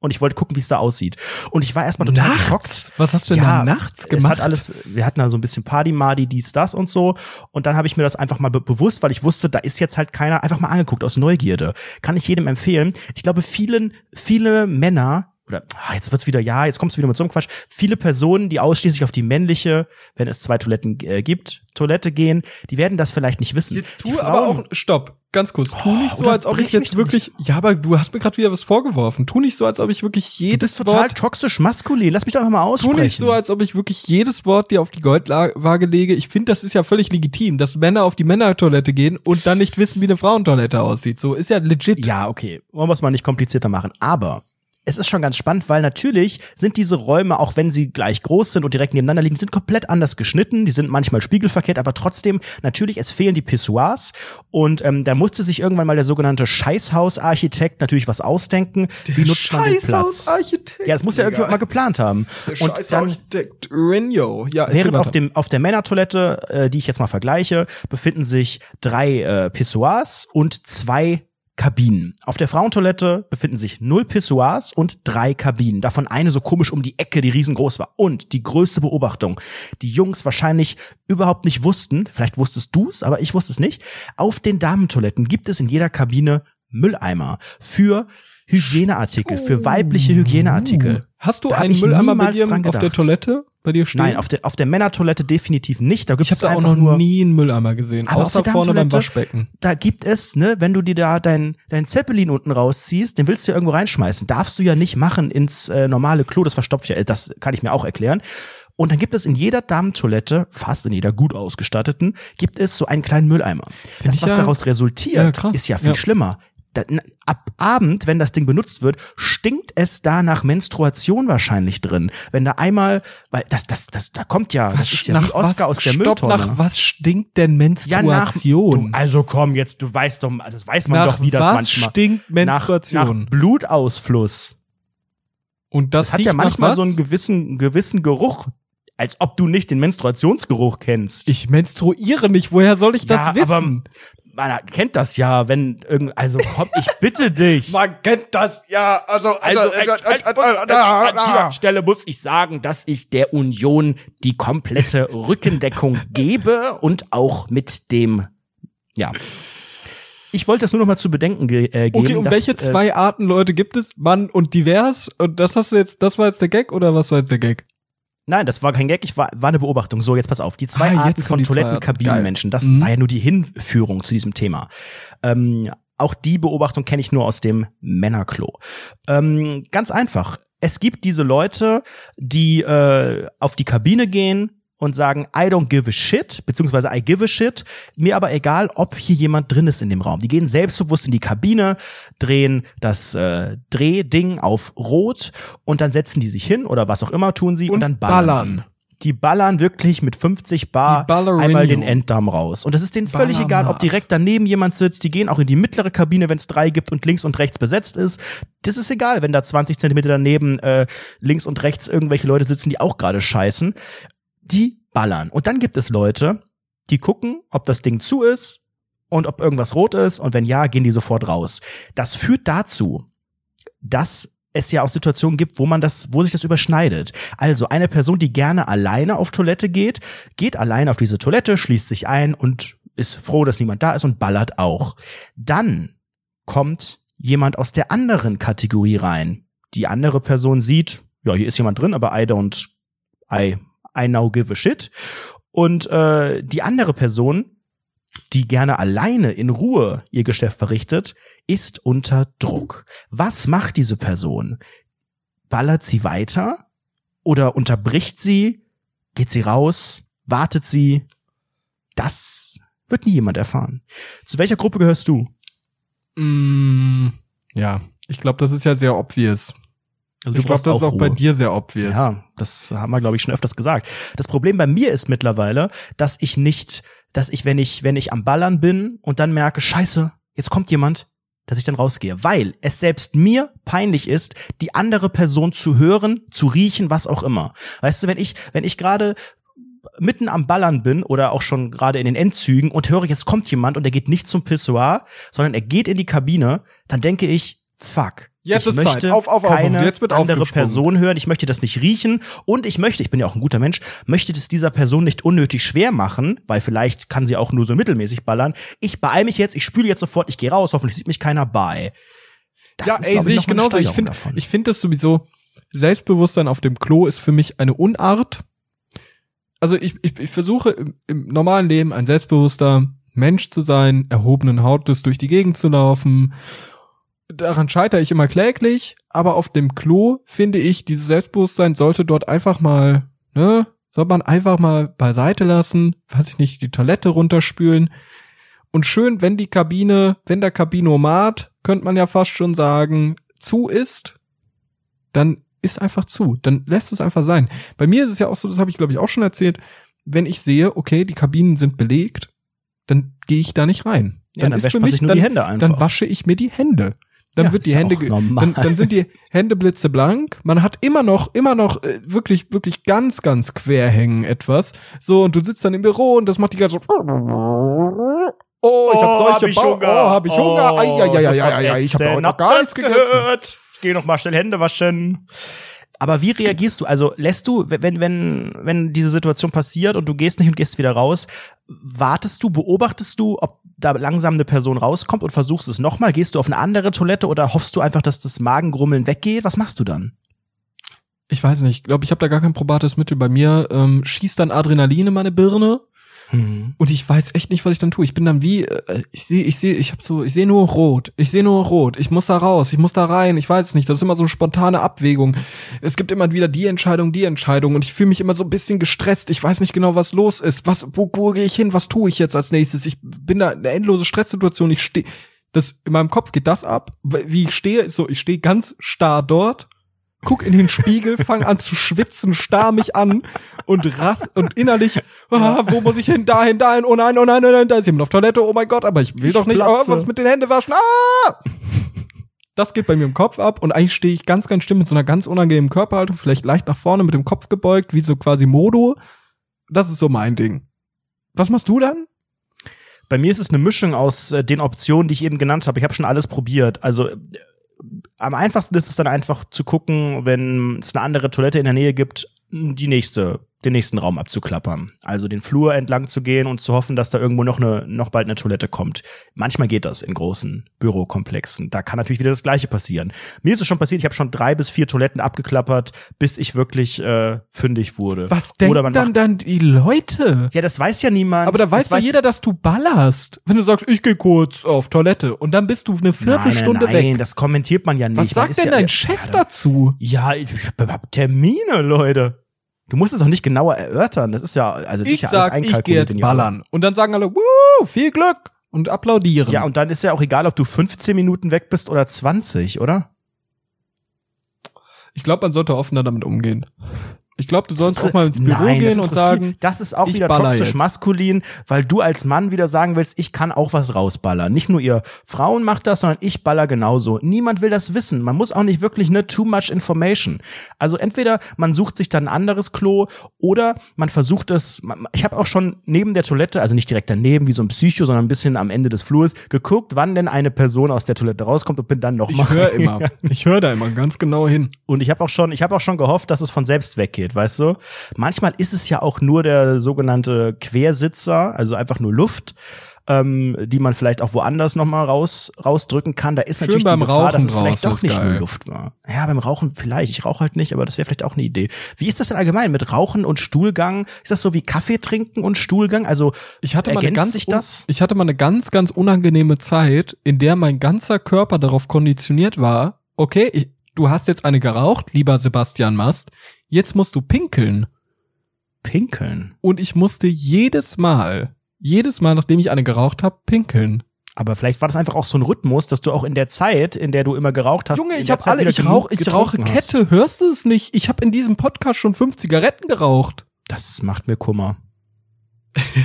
und ich wollte gucken, wie es da aussieht. Und ich war erstmal total geschockt. nachts? Was hast du denn Ja, da nachts Es gemacht? hat alles, wir hatten da so ein bisschen Party, Madi, dies, das und so. Und dann habe ich mir das einfach mal be bewusst, weil ich wusste, da ist jetzt halt keiner, einfach mal angeguckt aus Neugierde. Kann ich jedem empfehlen. Ich glaube, vielen, viele Männer, oder ah, jetzt wird's wieder, ja, jetzt kommst du wieder mit so einem Quatsch. Viele Personen, die ausschließlich auf die männliche, wenn es zwei Toiletten äh, gibt, Toilette gehen, die werden das vielleicht nicht wissen. Jetzt tu aber auch, stopp, ganz kurz, tu Oh, nicht so, als ob ich jetzt wirklich, ja, aber du hast mir gerade wieder was vorgeworfen. Tu nicht so, als ob ich wirklich du jedes bist total Wort, toxisch maskulin. Lass mich doch einfach mal tu aussprechen. nicht so, als ob ich wirklich jedes Wort dir auf die Goldwaage lege. Ich finde, das ist ja völlig legitim, dass Männer auf die Männertoilette gehen und dann nicht wissen, wie eine Frauentoilette aussieht. So ist ja legit. Ja, okay. Wollen wir es mal nicht komplizierter machen. Aber es ist schon ganz spannend, weil natürlich sind diese Räume, auch wenn sie gleich groß sind und direkt nebeneinander liegen, sind komplett anders geschnitten. Die sind manchmal spiegelverkehrt, aber trotzdem, natürlich, es fehlen die Pissoirs. Und ähm, da musste sich irgendwann mal der sogenannte Scheißhausarchitekt natürlich was ausdenken. Wie nutzt man den Platz? Ja, das muss ja irgendjemand mal geplant haben. Der Und dann Scheißarchitekt Renio. Ja, Während auf, dem, auf der Männertoilette, äh, die ich jetzt mal vergleiche, befinden sich drei äh, Pissoirs und zwei Kabinen. Auf der Frauentoilette befinden sich null Pissoirs und drei Kabinen. Davon eine so komisch um die Ecke, die riesengroß war. Und die größte Beobachtung, die Jungs wahrscheinlich überhaupt nicht wussten, vielleicht wusstest du's, aber ich wusste es nicht. Auf den Damentoiletten gibt es in jeder Kabine Mülleimer für Hygieneartikel, für weibliche Hygieneartikel. Hast du Da einen Mülleimer bei dir auf der. Toilette? Bei dir stehen? Nein, auf der, auf der Männertoilette definitiv nicht. Da gibt ich habe da auch noch nur nie einen Mülleimer gesehen, Aber außer vorne beim Waschbecken. da gibt es, ne, wenn du dir da dein, dein Zeppelin unten rausziehst, den willst du ja irgendwo reinschmeißen. Darfst du ja nicht machen ins äh, normale Klo, das verstopft ja, äh, das kann ich mir auch erklären. Und dann gibt es in jeder Damentoilette, fast in jeder gut ausgestatteten, gibt es so einen kleinen Mülleimer. Das, ich was ja- daraus resultiert, Ja, ist ja viel Ja. schlimmer. Ab Abend, wenn das Ding benutzt wird, stinkt es da nach Menstruation wahrscheinlich drin. Wenn da einmal, weil das, das, das, da kommt ja, das ist ja wie Oscar aus der Stopp, Mülltonne. nach was stinkt denn Ja, nach, du, Menstruation? also komm, jetzt, du weißt doch, das weiß man nach doch, wie das was manchmal. stinkt Nach, Menstruation? nach Blutausfluss. Und das, Das hat ja nach manchmal was? so einen gewissen, gewissen Geruch. Als ob du nicht den Menstruationsgeruch kennst. Ich menstruiere nicht, woher soll ich das Ja, wissen? Man kennt das ja, wenn irgend, also komm, ich bitte <laughs> dich. Man kennt das, ja, also, Also, äh, äh, äh, an dieser Stelle muss ich sagen, dass ich der Union die komplette Rückendeckung <laughs> gebe und auch mit dem, ja. Ich wollte das nur noch mal zu bedenken ge äh, geben. Okay, und dass, welche äh, zwei Arten Leute gibt es? Mann und divers? Und das hast du jetzt, das war jetzt der Gag oder was war jetzt der Gag? Nein, das war kein Gag, ich war, war eine Beobachtung. So, jetzt pass auf. Die zwei Ah, Arten von. Toilettenkabinenmenschen, das Mhm. war ja nur die Hinführung zu diesem Thema. Ähm, auch die Beobachtung kenne ich nur aus dem Männerklo. Ähm, ganz einfach. Es gibt diese Leute, die äh, auf die Kabine gehen und sagen, I don't give a shit, beziehungsweise I give a shit, mir aber egal, ob hier jemand drin ist in dem Raum. Die gehen selbstbewusst in die Kabine, drehen das äh, Drehding auf Rot und dann setzen die sich hin oder was auch immer tun sie und, Und dann ballern. ballern. Die ballern wirklich mit 50 Bar einmal den Enddarm raus. Und das ist denen völlig Ballermann. egal, ob direkt daneben jemand sitzt. Die gehen auch in die mittlere Kabine, wenn es drei gibt und links und rechts besetzt ist. Das ist egal, wenn da 20 Zentimeter daneben äh, links und rechts irgendwelche Leute sitzen, die auch gerade scheißen. Die ballern. Und dann gibt es Leute, die gucken, ob das Ding zu ist und ob irgendwas rot ist. Und wenn ja, gehen die sofort raus. Das führt dazu, dass es ja auch Situationen gibt, wo man das, wo sich das überschneidet. Also eine Person, die gerne alleine auf Toilette geht, geht allein auf diese Toilette, schließt sich ein und ist froh, dass niemand da ist und ballert auch. Dann kommt jemand aus der anderen Kategorie rein. Die andere Person sieht, ja, hier ist jemand drin, aber I don't, I, I now give a shit. Und äh, die andere Person, die gerne alleine in Ruhe ihr Geschäft verrichtet, ist unter Druck. Was macht diese Person? Ballert sie weiter? Oder unterbricht sie? Geht sie raus? Wartet sie? Das wird nie jemand erfahren. Zu welcher Gruppe gehörst du? Mm, ja, ich glaube, das ist ja sehr obvious. Also ich glaube, das ist auch bei Ruhe. dir sehr obvious. Ja, das haben wir, glaube ich, schon öfters gesagt. Das Problem bei mir ist mittlerweile, dass ich nicht, dass ich, wenn ich, wenn ich am Ballern bin und dann merke, scheiße, jetzt kommt jemand, dass ich dann rausgehe. Weil es selbst mir peinlich ist, die andere Person zu hören, zu riechen, was auch immer. Weißt du, wenn ich, wenn ich gerade mitten am Ballern bin oder auch schon gerade in den Endzügen und höre, jetzt kommt jemand und er geht nicht zum Pissoir, sondern er geht in die Kabine, dann denke ich, fuck. Jetzt ich ist Zeit. möchte Auf, auf, auf, auf. keine Jetzt wird andere. Person hören, ich möchte das nicht riechen und ich möchte, ich bin ja auch ein guter Mensch, möchte es dieser Person nicht unnötig schwer machen, weil vielleicht kann sie auch nur so mittelmäßig ballern. Ich beeil mich jetzt, ich spüle jetzt sofort, ich gehe raus, hoffentlich sieht mich keiner bei. Das ja, ist, ey, sehe ich genauso. Ich finde, ich finde das sowieso, Selbstbewusstsein auf dem Klo ist für mich eine Unart. Also ich, ich, ich versuche im, im normalen Leben ein selbstbewusster Mensch zu sein, erhobenen Hautes durch die Gegend zu laufen. Daran scheitere ich immer kläglich, aber auf dem Klo finde ich, dieses Selbstbewusstsein sollte dort einfach mal, ne, soll man einfach mal beiseite lassen, weiß ich nicht, die Toilette runterspülen. Und schön, wenn die Kabine, wenn der Kabinomat, könnte man ja fast schon sagen, zu ist, dann ist einfach zu. Dann lässt es einfach sein. Bei mir ist es ja auch so, das habe ich glaube ich auch schon erzählt, wenn ich sehe, okay, die Kabinen sind belegt, dann gehe ich da nicht rein. ja, dann ist wäscht für mich, dann, die Hände einfach. dann wasche ich mir die Hände. Dann Ja, wird die Hände, dann, dann sind die Hände blitzeblank. Man hat immer noch, immer noch äh, wirklich, wirklich ganz, ganz quer hängen etwas. So, und du sitzt dann im Büro und das macht die ganze so. Oh, ich hab solche Bau- Oh, hab ich Hunger. Ai, ai, ai, ai, ai, ai, ich hab da heute noch gar nichts gegessen. gehört. Ich geh noch mal schnell Hände waschen. Aber wie reagierst du? Also lässt du, wenn, wenn, wenn diese Situation passiert und du gehst nicht und gehst wieder raus, wartest du, beobachtest du, ob da langsam eine Person rauskommt und versuchst es nochmal? Gehst du auf eine andere Toilette oder hoffst du einfach, dass das Magengrummeln weggeht? Was machst du dann? ich weiß nicht, ich glaube, ich habe da gar kein probates Mittel. Bei mir ähm, schießt dann Adrenalin in meine Birne Mhm. und ich weiß echt nicht, was ich dann tue. Ich bin dann wie, äh, ich sehe, ich sehe, ich habe so, ich sehe nur rot. Ich sehe nur rot. Ich muss da raus, ich muss da rein. Ich weiß nicht. Das ist immer so eine spontane Abwägung. Es gibt immer wieder die Entscheidung, die Entscheidung und ich fühle mich immer so ein bisschen gestresst. Ich weiß nicht genau, was los ist. Was, wo, wo gehe ich hin? Was tue ich jetzt als nächstes? Ich bin da in einer endlose Stresssituation. Ich stehe, das in meinem Kopf geht das ab. Wie ich stehe, so, ich stehe ganz starr dort guck in den Spiegel, fang an zu schwitzen, starr mich an und rass und innerlich, ah, wo muss ich hin, dahin, dahin, oh nein, oh nein, oh nein, da ist jemand auf Toilette, oh mein Gott, aber ich will Ich doch nicht, oh, was mit den Händen waschen, ah! Das geht bei mir im Kopf ab und eigentlich stehe ich ganz, ganz still mit so einer ganz unangenehmen Körperhaltung, vielleicht leicht nach vorne mit dem Kopf gebeugt, wie so quasi Modo. Das ist so mein Ding. Was machst du dann? Bei mir ist es eine Mischung aus äh, den Optionen, die ich eben genannt habe. Ich habe schon alles probiert. Also äh, am einfachsten ist es dann einfach zu gucken, wenn es eine andere Toilette in der Nähe gibt, die nächste, den nächsten Raum abzuklappern. Also den Flur entlang zu gehen und zu hoffen, dass da irgendwo noch eine, noch bald eine Toilette kommt. Manchmal geht das in großen Bürokomplexen. Da kann natürlich wieder das Gleiche passieren. Mir ist es schon passiert, ich habe schon drei bis vier Toiletten abgeklappert, bis ich wirklich äh, fündig wurde. Was denken dann dann die Leute? Ja, das weiß ja niemand. Aber da weiß doch jeder, dass du ballerst. Wenn du sagst, ich gehe kurz auf Toilette und dann bist du eine Viertelstunde nein, nein, nein, weg. das kommentiert man ja nicht. Was sagt denn ja, dein ja, Chef ja, dazu? Ja, ich hab Termine, Leute. Du musst es auch nicht genauer erörtern. Das ist ja, also das Ich ist ja alles sag, ich gehe jetzt ballern. Und dann sagen alle, wuh, viel Glück und applaudieren. Ja, und dann ist ja auch egal, ob du 15 Minuten weg bist oder 20, oder? ich glaube, man sollte offener damit umgehen. Ich glaube, du sollst auch mal ins Büro Nein, gehen und sagen, das ist auch wieder toxisch jetzt. maskulin, weil du als Mann wieder sagen willst, ich kann auch was rausballern. Nicht nur ihr Frauen macht das, sondern ich baller genauso. Niemand will das wissen. Man muss auch nicht wirklich ne too much information. Also entweder man sucht sich dann ein anderes Klo oder man versucht es. Ich habe auch schon neben der Toilette, also nicht direkt daneben wie so ein Psycho, sondern ein bisschen am Ende des Flurs geguckt, wann denn eine Person aus der Toilette rauskommt und bin dann noch ich höre <laughs> immer. Ich höre da immer ganz genau hin. und ich habe auch schon, ich habe auch schon gehofft, dass es von selbst weggeht, weißt du? Manchmal ist es ja auch nur der sogenannte Quersitzer, also einfach nur Luft, ähm, die man vielleicht auch woanders noch mal raus rausdrücken kann. Da ist Schön natürlich die Gefahr, dass Rauchen es vielleicht doch nicht geil. nur Luft war. Ja, beim Rauchen vielleicht. Ich rauche halt nicht, aber das wäre vielleicht auch eine Idee. Wie ist das denn allgemein mit Rauchen und Stuhlgang? Ist das so wie Kaffee trinken und Stuhlgang? Also Ich hatte mal eine Ergänzt ganz, sich das? ich hatte mal eine ganz, ganz unangenehme Zeit, in der mein ganzer Körper darauf konditioniert war, okay, ich, du hast jetzt eine geraucht, lieber Sebastian Mast, jetzt musst du pinkeln. pinkeln. Und ich musste jedes Mal, jedes Mal, nachdem ich eine geraucht habe, pinkeln. Aber vielleicht war das einfach auch so ein Rhythmus, dass du auch in der Zeit, in der du immer geraucht hast, Junge, ich habe alle, ich rauche, ich rauche getrunken hast. Kette, hörst du es nicht? Ich habe in diesem Podcast schon fünf Zigaretten geraucht. Das macht mir Kummer. <laughs>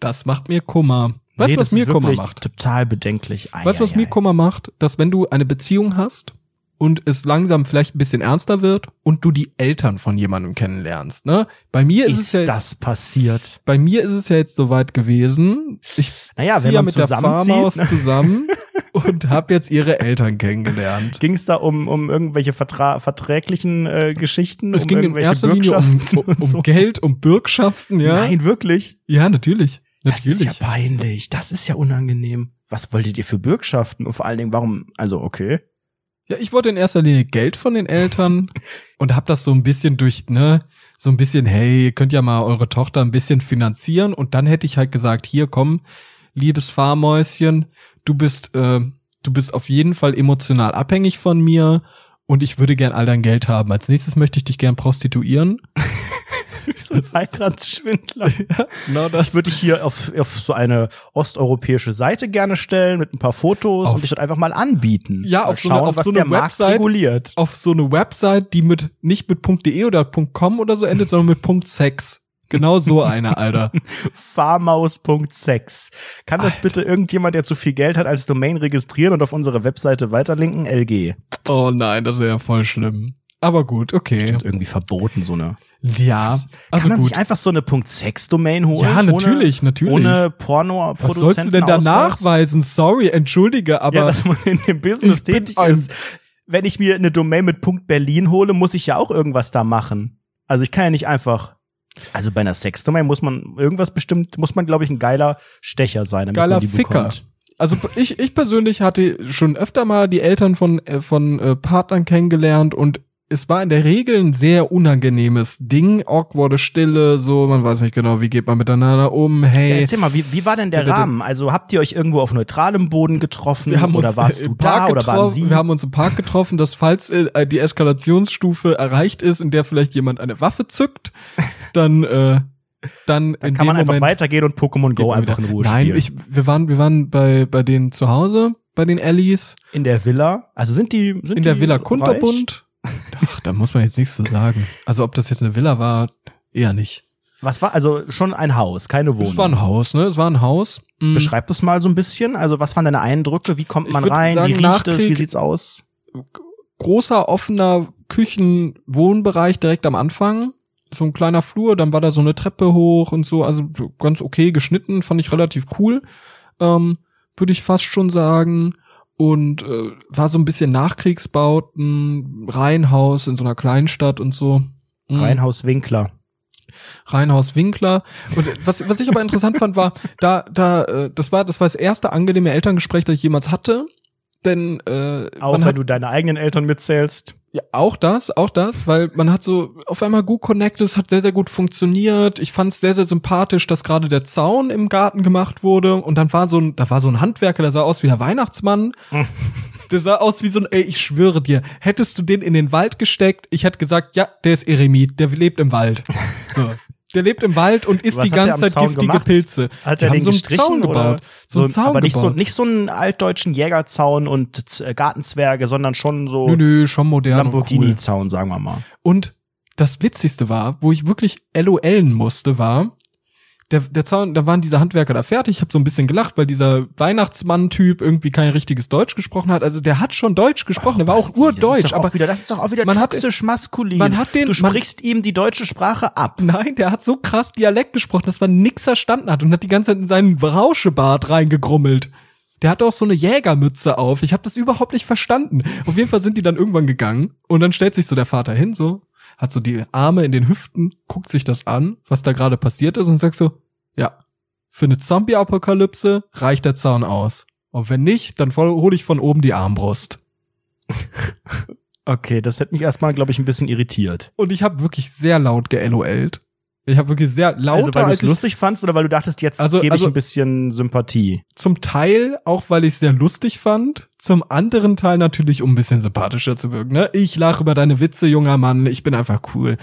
Das macht mir Kummer. Weißt Nee, du, was das mir Kummer macht? Total bedenklich. Ei, Weißt du, was ei, mir ei. Kummer macht? Dass wenn du eine Beziehung hast und es langsam vielleicht ein bisschen ernster wird und du die Eltern von jemandem kennenlernst, ne? Bei mir ist, es Ist ja jetzt, das passiert? bei mir ist es ja jetzt soweit gewesen. Ich Naja, ziehe ja mit der Farmaus ne? zusammen <laughs> und habe jetzt ihre Eltern kennengelernt. Ging es da um, um irgendwelche Vertra verträglichen äh, Geschichten? Es um ging in irgendwelche erster Linie um, um, <laughs> um so? Geld, um Bürgschaften, ja. Nein, wirklich? Ja, natürlich. Das Natürlich. ist ja peinlich. Das ist ja unangenehm. Was wolltet ihr für Bürgschaften? Und vor allen Dingen, warum? Also, okay. Ja, ich wollte in erster Linie Geld von den Eltern <laughs> und hab das so ein bisschen durch, ne, so ein bisschen, hey, ihr könnt ja mal eure Tochter ein bisschen finanzieren und dann hätte ich halt gesagt, hier komm, liebes Fahrmäuschen, du bist, äh, du bist auf jeden Fall emotional abhängig von mir und ich würde gern all dein Geld haben. Als nächstes möchte ich dich gern prostituieren. <laughs> <laughs> so ein <laughs> Heiratsschwindler. Genau Ich würde dich hier auf, auf so eine osteuropäische Seite gerne stellen mit ein paar Fotos Auf- und dich dort einfach mal anbieten. Ja, auf so eine- schauen, auf was so eine der Markt Website- reguliert. auf so eine Website, die mit nicht mit .de oder .com oder so endet, sondern mit .sex. Genau so eine, Alter. <laughs> Farmaus.sex. Kann das bitte irgendjemand, der zu viel Geld hat, als Domain registrieren und auf unsere Webseite weiterlinken? LG. Oh nein, das wäre ja voll schlimm. Aber gut, okay. Stimmt, irgendwie verboten, so eine. Ja, Kann also man gut. sich einfach so eine .sex-Domain holen? Ja, natürlich, natürlich. Ohne porno Was sollst du denn da nachweisen? Sorry, entschuldige, aber Ja, dass man in dem <laughs> Business tätig ist. Wenn ich mir eine Domain mit .berlin hole, muss ich ja auch irgendwas da machen. Also ich kann ja nicht einfach also bei einer Sexdomain muss man irgendwas bestimmt, muss man glaube ich ein geiler Stecher sein, damit geiler man die Ficker. bekommt. Also ich, ich persönlich hatte schon öfter mal die Eltern von, äh, von äh, Partnern kennengelernt und es war in der Regel ein sehr unangenehmes Ding, awkwarde Stille, so, man weiß nicht genau, wie geht man miteinander um, hey. Ja, erzähl mal, wie, wie war denn der Rahmen? Also habt ihr euch irgendwo auf neutralem Boden getroffen wir haben oder warst im du da oder waren sie? Wir haben uns im Park getroffen, dass falls äh, die Eskalationsstufe erreicht ist, in der vielleicht jemand eine Waffe zückt, dann äh, dann, Dann kann man einfach Moment weitergehen und Pokémon Go einfach in Ruhe Nein, spielen. ich, wir waren, wir waren bei, bei denen zu Hause, bei den Ellies, in der Villa? Also sind die sind in der Villa reich? Kunterbund. Ach, da muss man jetzt nichts zu sagen. Also, ob das jetzt eine Villa war, eher nicht. Was war also schon ein Haus, keine Wohnung? Es war ein Haus, ne? Es war ein Haus. Mm, Beschreib das mal so ein bisschen. Also was waren deine Eindrücke? Wie kommt man rein? sagen, Wie riecht es? Wie Nachkrieg- sieht's aus? großer, offener Küchen-Wohnbereich direkt am Anfang. So ein kleiner Flur, dann war da so eine Treppe hoch und so. Also ganz okay geschnitten, fand ich relativ cool. Ähm, Würde ich fast schon sagen. Und äh, war so ein bisschen Nachkriegsbauten, Reihenhaus in so einer Kleinstadt und so. Mhm. Reinhaus Winkler. Reinhaus Winkler. Und was, was ich aber interessant fand, war, da, da, äh, das war, das war das erste angenehme Elterngespräch, das ich jemals hatte. Denn äh, Auch wenn hat du deine eigenen Eltern mitzählst. Ja, auch das, auch das, weil man hat so auf einmal gut connected, es hat sehr, sehr gut funktioniert. Ich fand es sehr, sehr sympathisch, dass gerade der Zaun im Garten gemacht wurde und dann war so ein, da war so ein Handwerker, der sah aus wie der Weihnachtsmann. <laughs> der sah aus wie so ein, ey, ich schwöre dir, hättest du den in den Wald gesteckt, ich hätte gesagt, ja, der ist Eremit, der lebt im Wald. So. Der lebt im Wald und isst Was die ganze Zeit Zaun giftige gemacht? Pilze. Hat die er haben so einen Zaun gebaut. So einen Zaun aber nicht so, gebaut. nicht so einen altdeutschen Jägerzaun und äh, Gartenzwerge, sondern schon so Nö, nö, schon modern cool. Lamborghini-Zaun, sagen wir mal. Und das Witzigste war, wo ich wirklich LOLen musste, war, der, der Zaun, da waren diese Handwerker da fertig. Ich habe so ein bisschen gelacht, weil dieser Weihnachtsmann-Typ irgendwie kein richtiges Deutsch gesprochen hat. Also der hat schon Deutsch gesprochen, der war auch Basti, das ist urdeutsch, doch auch aber wieder, das ist doch auch wieder man hat- toxisch maskulin. man hat den- du man- sprichst ihm die deutsche Sprache ab. nein, der hat so krass Dialekt gesprochen, dass man nix verstanden hat und hat die ganze Zeit in seinen Rauschebart reingegrummelt. Der hat auch so eine Jägermütze auf. Ich habe das überhaupt nicht verstanden. Auf jeden Fall sind die dann irgendwann gegangen und dann stellt sich so der Vater hin, so, hat so die Arme in den Hüften, guckt sich das an, was da gerade passiert ist und sagt so, ja, für eine Zombie-Apokalypse reicht der Zaun aus. Und wenn nicht, dann hole ich von oben die Armbrust. <laughs> Okay, das hätte mich erstmal, glaube ich, ein bisschen irritiert. Und ich habe wirklich sehr laut geLOLt. Ich habe wirklich sehr lauter also, weil du es ich lustig fandst oder weil du dachtest, jetzt Also- gebe ich also- ein bisschen Sympathie? Zum Teil auch, weil ich es sehr lustig fand. Zum anderen Teil natürlich, um ein bisschen sympathischer zu wirken. Ne? Ich lache über deine Witze, junger Mann. Ich bin einfach cool.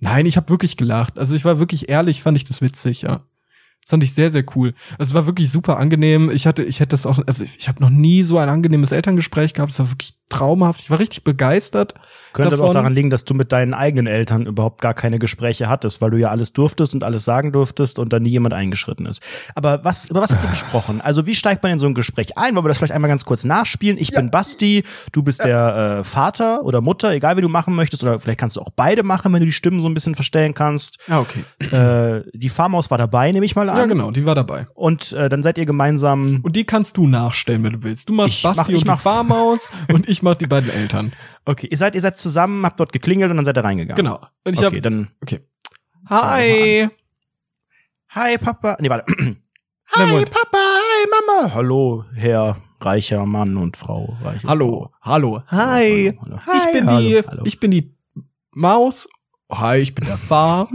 Nein, ich habe wirklich gelacht. Also ich war wirklich ehrlich, fand ich das witzig, ja. Das fand ich sehr, sehr cool. Also es war wirklich super angenehm. Ich hatte, ich hätte das auch, also ich habe noch nie so ein angenehmes Elterngespräch gehabt. Es war wirklich traumhaft. Ich war richtig begeistert. Könnte aber davon. auch daran liegen, dass du mit deinen eigenen Eltern überhaupt gar keine Gespräche hattest, weil du ja alles durftest und alles sagen durftest und da nie jemand eingeschritten ist. Aber was, über was habt ihr gesprochen? Also wie steigt man in so ein Gespräch ein? Wollen wir das vielleicht einmal ganz kurz nachspielen? Ich bin Basti, du bist der äh, Vater oder Mutter, egal wie du machen möchtest, oder vielleicht kannst du auch beide machen, wenn du die Stimmen so ein bisschen verstellen kannst. Ja, okay. Äh, die Farmaus war dabei, nehme ich mal an. Ja, genau, die war dabei. Und äh, dann seid ihr gemeinsam. Und die kannst du nachstellen, wenn du willst. Du machst Ich mach- Basti ich und die mach- Farmaus und ich mach die beiden Eltern. <laughs> Okay, ihr seid, ihr seid zusammen, habt dort geklingelt und dann seid ihr reingegangen. Genau. Und ich Okay, hab, dann. okay. Hi. Hi, Papa. Nee, warte. <clears throat> Hi. Papa. Hi, Mama. Hallo, Herr reicher Mann und Frau. Reiche Hallo, Frau. hallo. Hi. Hallo, hallo. Ich bin hallo, die, hallo. ich bin die Maus. Hi, ich bin der Far.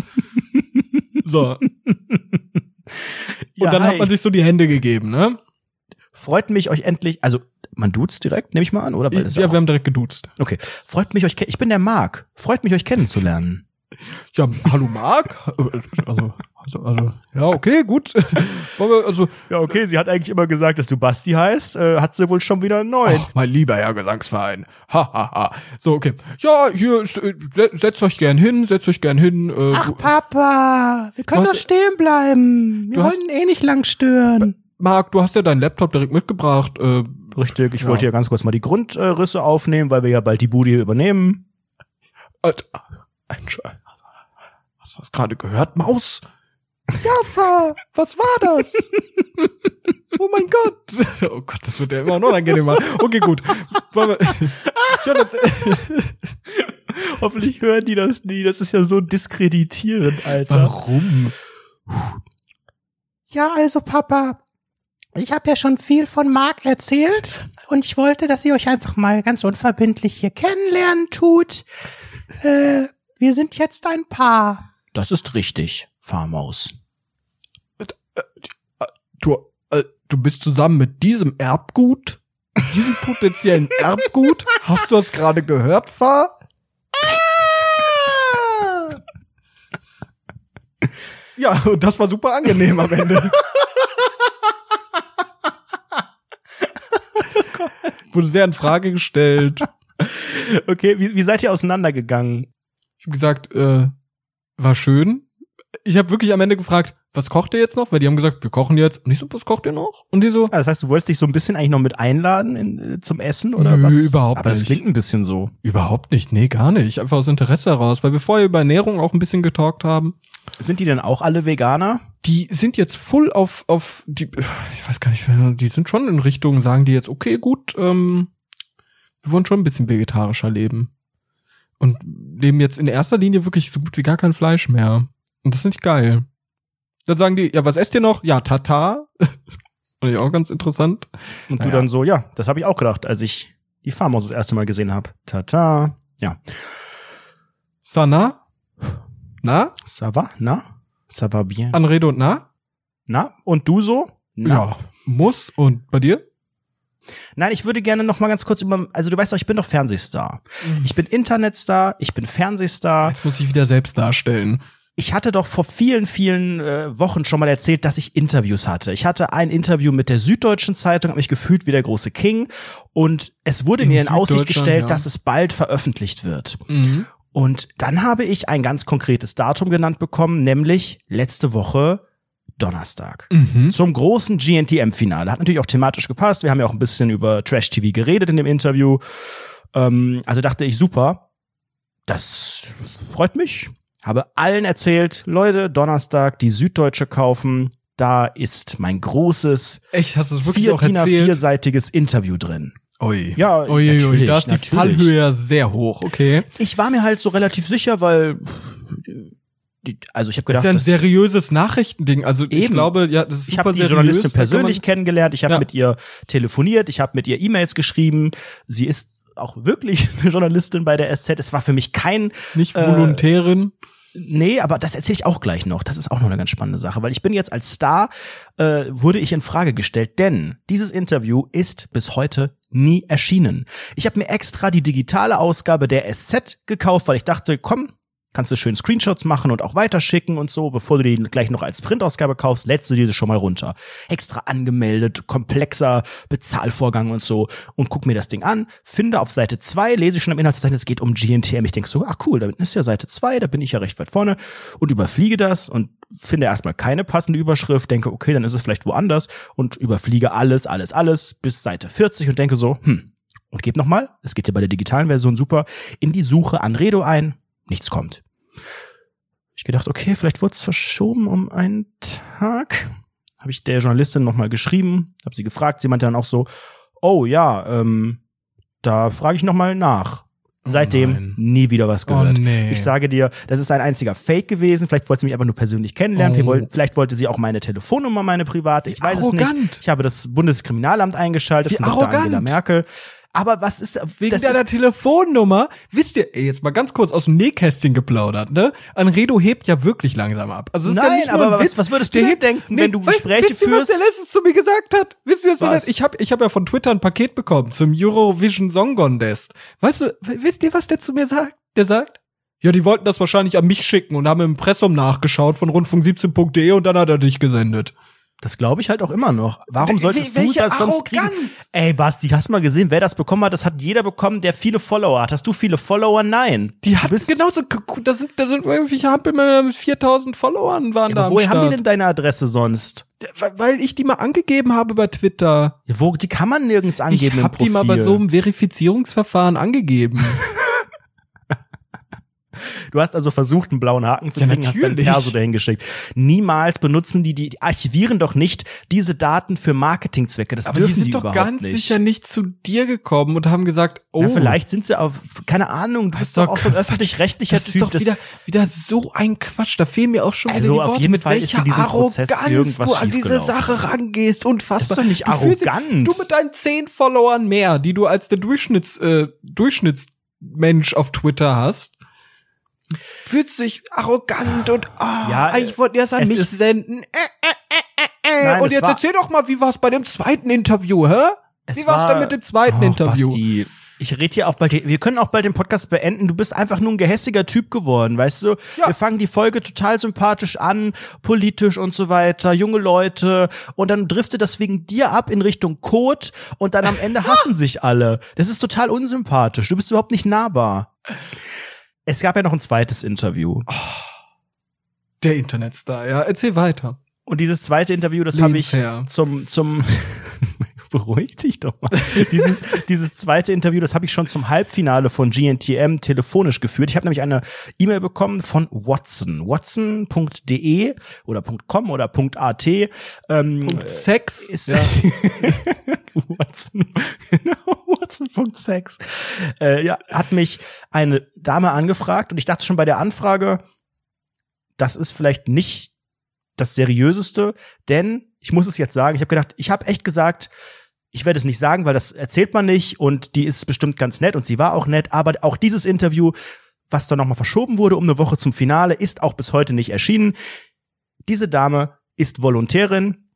<laughs> so. <laughs> Und Ja, dann hi. hat man sich so die Hände gegeben, ne? Freut mich euch endlich, also man duzt direkt, nehme ich mal an, oder? Ja, ja wir haben direkt geduzt. okay. Freut mich euch, ich bin der Marc. Freut mich euch kennenzulernen. Ja, hallo Marc. <laughs> Also, also, also, ja, okay, gut. Wollen wir, also, Ja, okay, sie hat eigentlich immer gesagt, dass du Basti heißt, äh, hat sie wohl schon wieder einen neuen. ach, mein lieber Herr Gesangsverein. Ha, ha, ha. So, okay. Ja, hier, äh, se- setzt euch gern hin, setzt euch gern hin. Äh, du- Papa, wir können doch stehen bleiben. Du hast- eh nicht lang stören. Marc, du hast ja deinen Laptop direkt mitgebracht. Äh, Richtig, ich Ja. wollte ja ganz kurz mal die Grundrisse aufnehmen, weil wir ja bald die Bude hier übernehmen. Äh, Hast du das gerade gehört, Maus? Ja, Fa, was war das? <laughs> oh mein Gott. Oh Gott, das wird ja immer noch unangenehmer. Okay, gut. <laughs> Hoffentlich hören die das nie. Das ist ja so diskreditierend, Alter. warum? Ja, also Papa, ich habe ja schon viel von Marc erzählt und ich wollte, dass ihr euch einfach mal ganz unverbindlich hier kennenlernen tut. Äh, wir sind jetzt ein Paar. Das ist richtig, Farmaus. Du, äh, du bist zusammen mit diesem Erbgut? Diesem potenziellen <laughs> Erbgut? Hast du das gerade gehört, Fahr? Ja, und das war super angenehm am Ende. <laughs> <laughs> Wurde sehr in Frage gestellt. <laughs> Okay, wie, wie seid ihr auseinandergegangen? Ich habe gesagt, äh, war schön. Ich habe wirklich am Ende gefragt, was kocht ihr jetzt noch? Weil die haben gesagt, wir kochen jetzt. Und ich so, was kocht ihr noch? Und die so, Ah, Das heißt, du wolltest dich so ein bisschen eigentlich noch mit einladen in, äh, zum Essen oder Nö, was? überhaupt Aber das nicht. klingt ein bisschen so. überhaupt nicht, nee, gar nicht. Einfach aus Interesse heraus, weil wir vorher über Ernährung auch ein bisschen getalkt haben. Sind die denn auch alle Veganer? Die sind jetzt full auf, auf die, ich weiß gar nicht, die sind schon in Richtung, sagen die jetzt, okay, gut, ähm, wir wollen schon ein bisschen vegetarischer leben. Und leben jetzt in erster Linie wirklich so gut wie gar kein Fleisch mehr. Und das finde ich geil. Dann sagen die, ja, was esst ihr noch? Ja, Tata. <laughs> Fand ich auch ganz interessant. Und du Naja. dann so, ja, das habe ich auch gedacht, als ich die Farmaus das erste Mal gesehen habe. Tata. Ja. Sana? Na? Ça va? Na? Ça va bien? Anrede und na? Na? Und du so? Na? Ja. Muss. Und bei dir? Nein, ich würde gerne noch mal ganz kurz über, also du weißt doch, ich bin doch Fernsehstar. Ich bin Internetstar, ich bin Fernsehstar. Jetzt muss ich wieder selbst darstellen. Ich hatte doch vor vielen, vielen äh, Wochen schon mal erzählt, dass ich Interviews hatte. Ich hatte ein Interview mit der Süddeutschen Zeitung, habe mich gefühlt wie der große King. Und es wurde In mir in Aussicht gestellt, ja. dass es bald veröffentlicht wird. Mhm. Und dann habe ich ein ganz konkretes Datum genannt bekommen, nämlich letzte Woche Donnerstag. Mhm. Zum großen GNTM-Finale. Hat natürlich auch thematisch gepasst. Wir haben ja auch ein bisschen über Trash-TV geredet in dem Interview. Ähm, also dachte ich, super. Das freut mich. Habe allen erzählt, Leute, Donnerstag die Süddeutsche kaufen. Da ist mein großes, Echt, hast du wirklich vier auch erzählt? vierseitiges Interview drin. Ui. Ja, Ui, ui, da ist die natürlich. Fallhöhe ja sehr hoch, okay. Ich war mir halt so relativ sicher, weil die, also ich habe Das gedacht, ist ja ein das- seriöses Nachrichtending. Also ich Eben. glaube, ja, das ist Ich super habe die seriös. Journalistin persönlich kennengelernt, ich habe Ja. mit ihr telefoniert, ich habe mit ihr E-Mails geschrieben. Sie ist auch wirklich <laughs> eine Journalistin bei der SZ. Es war für mich kein Nicht äh, Volontärin. Nee, aber das erzähle ich auch gleich noch. Das ist auch noch eine ganz spannende Sache, weil ich bin jetzt als Star, äh, wurde ich in Frage gestellt, denn dieses Interview ist bis heute nie erschienen. Ich habe mir extra die digitale Ausgabe der SZ gekauft, weil ich dachte, komm, kannst du schön Screenshots machen und auch weiterschicken und so, bevor du die gleich noch als Printausgabe kaufst, lädst du diese schon mal runter. Extra angemeldet, komplexer Bezahlvorgang und so. Und guck mir das Ding an, finde auf Seite 2, lese ich schon im Inhaltsverzeichnis, es geht um GNTM. Ich denke so, ah cool, da ist ja Seite 2, da bin ich ja recht weit vorne. Und überfliege das und finde erstmal keine passende Überschrift, denke, okay, dann ist es vielleicht woanders. Und überfliege alles, alles, alles bis Seite 40 und denke so, hm, und gebe nochmal, es geht ja bei der digitalen Version super, in die Suche Anredo ein, nichts kommt. Ich gedacht, okay, vielleicht wurde es verschoben um einen Tag. Habe ich der Journalistin nochmal geschrieben, habe sie gefragt, sie meinte dann auch so, oh ja, ähm, da frage ich nochmal nach. Seitdem nein. nie wieder was Oh gehört. nee. Ich sage dir, das ist ein einziger Fake gewesen. Vielleicht wollte sie mich einfach nur persönlich kennenlernen. Oh. Vielleicht woll- Vielleicht wollte sie auch meine Telefonnummer, meine private. Ich Wie weiß es arrogant. nicht. Ich habe das Bundeskriminalamt eingeschaltet Wie von Dr. Angela Merkel. Aber was ist Wegen das deiner ist, Telefonnummer, wisst ihr, ey, jetzt mal ganz kurz aus dem Nähkästchen geplaudert, ne? Anredo hebt ja wirklich langsam ab. Also es ist ja Nein, nicht nur aber ein was- Witz. was würdest du Der hebt- denken, wenn du Gespräche wisst ihr, was der führst? letztens zu mir gesagt hat? Wisst ihr, was, der Was? letztens- ich habe ich hab ja von Twitter ein Paket bekommen zum Eurovision Song Contest. Weißt du, wisst ihr, was der zu mir sagt? Der sagt, ja, die wollten das wahrscheinlich an mich schicken und haben im Impressum nachgeschaut von rundfunk17.de und dann hat er dich gesendet. Das glaube ich halt auch immer noch. Warum solltest du welche das sonst kriegen? Arroganz! Ey, Basti, hast du mal gesehen, wer das bekommen hat? Das hat jeder bekommen, der viele Follower hat. Hast du viele Follower? Nein. Die Du hat genauso, da sind, da sind irgendwelche Hampelmänner mit 4000 Followern waren Ja, da woher haben die denn deine Adresse sonst? Weil- ich die mal angegeben habe bei Twitter. Ja, Wo, die kann man nirgends Ich angeben habe im die mal bei so einem Verifizierungsverfahren angegeben. <laughs> Du hast also versucht, einen blauen Haken zu Ja, kriegen, hast deinen natürlich. Perso dahin geschickt. Niemals benutzen die, die archivieren doch nicht diese Daten für Marketingzwecke. Das Aber die dürfen sind doch überhaupt ganz nicht. sicher nicht zu dir gekommen und haben gesagt, oh, Ja, vielleicht sind sie auf, keine Ahnung, du bist ist doch doch auch so ein öffentlich-rechtlicher das ist Typ. doch wieder, wieder so ein Quatsch. Da fehlen mir auch schon Also wieder die auf Worte, jeden mit Fall ist welcher in diesem Prozess Arroganz irgendwas du an diese. Sache rangehst. Unfassbar. Das ist doch nicht Du arrogant. Du mit deinen zehn Followern mehr, die du als der Durchschnitts, äh, Durchschnittsmensch auf Twitter hast, fühlst du dich arrogant und oh, Ja, eigentlich wollten die das an es mich ist- senden. Äh, äh, äh, äh, äh. Nein, und es jetzt war- erzähl doch mal, wie war's bei dem zweiten Interview, hä? Es wie war's war- denn mit dem zweiten Och, Interview? Basti, ich rede hier auch bald, wir können auch bald den Podcast beenden. Du bist einfach nur ein gehässiger Typ geworden, weißt du? Ja. Wir fangen die Folge total sympathisch an, politisch und so weiter, junge Leute. Und dann driftet das wegen dir ab in Richtung Code und dann am Ende <laughs> hassen sich alle. Das ist total unsympathisch. Du bist überhaupt nicht nahbar. Es gab ja noch ein zweites Interview. Der Internetstar, ja. Erzähl weiter. Und dieses zweite Interview, das habe ich zum, zum, beruhig dich doch mal. <laughs> dieses, dieses zweite Interview, das habe ich schon zum Halbfinale von GNTM telefonisch geführt. Ich habe nämlich eine E-Mail bekommen von Watson. Watson.de oder .com oder .at. Ähm, Und Sex ist ja. <laughs> Watson, genau, Watson.sex. Äh, ja, hat mich eine Dame angefragt und ich dachte schon bei der Anfrage, das ist vielleicht nicht das seriöseste, denn ich muss es jetzt sagen, ich habe gedacht, ich habe echt gesagt, ich werde es nicht sagen, weil das erzählt man nicht und die ist bestimmt ganz nett und sie war auch nett, aber auch dieses Interview, was dann nochmal verschoben wurde um eine Woche zum Finale, ist auch bis heute nicht erschienen. Diese Dame ist Volontärin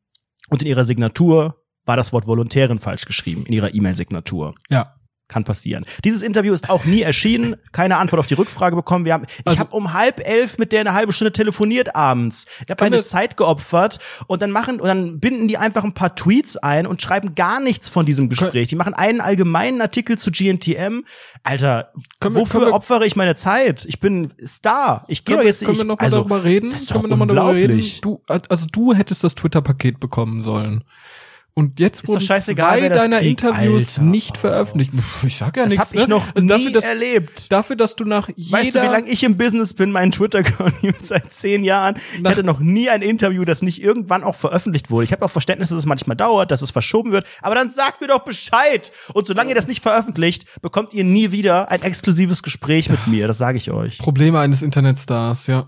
und in ihrer Signatur war das Wort Volontärin falsch geschrieben, in ihrer E-Mail-Signatur. ja. Kann passieren. Dieses Interview ist auch nie erschienen, keine Antwort auf die Rückfrage bekommen. Wir haben, ich Also- habe um halb elf mit der eine halbe Stunde telefoniert abends. Ich habe Können meine wir- Zeit geopfert und dann machen und dann binden die einfach ein paar Tweets ein und schreiben gar nichts von diesem Gespräch. Die machen einen allgemeinen Artikel zu GNTM. Alter, Können wir- wofür können wir- opfere ich meine Zeit? Ich bin Star. Ich gehe Können, jetzt können wir ich, noch mal also, darüber reden? das ist können wir noch mal darüber reden? Du, also du hättest das Twitter-Paket bekommen sollen. Und jetzt wurden zwei das deiner kriegt, Interviews Alter. nicht Oh. veröffentlicht. Ich sag ja Das nichts. habe ich ne? noch Also nie dafür, dass, erlebt. dafür, dass du nach jeder Weißt du, wie lange ich im Business bin? Mein Twitter-Account <laughs> seit zehn Jahren. Ich hatte noch nie ein Interview, das nicht irgendwann auch veröffentlicht wurde. Ich habe auch Verständnis, dass es manchmal dauert, dass es verschoben wird. Aber dann sagt mir doch Bescheid. Und solange ihr das nicht veröffentlicht, bekommt ihr nie wieder ein exklusives Gespräch mit mir. Das sage ich euch. Probleme eines Internetstars, ja.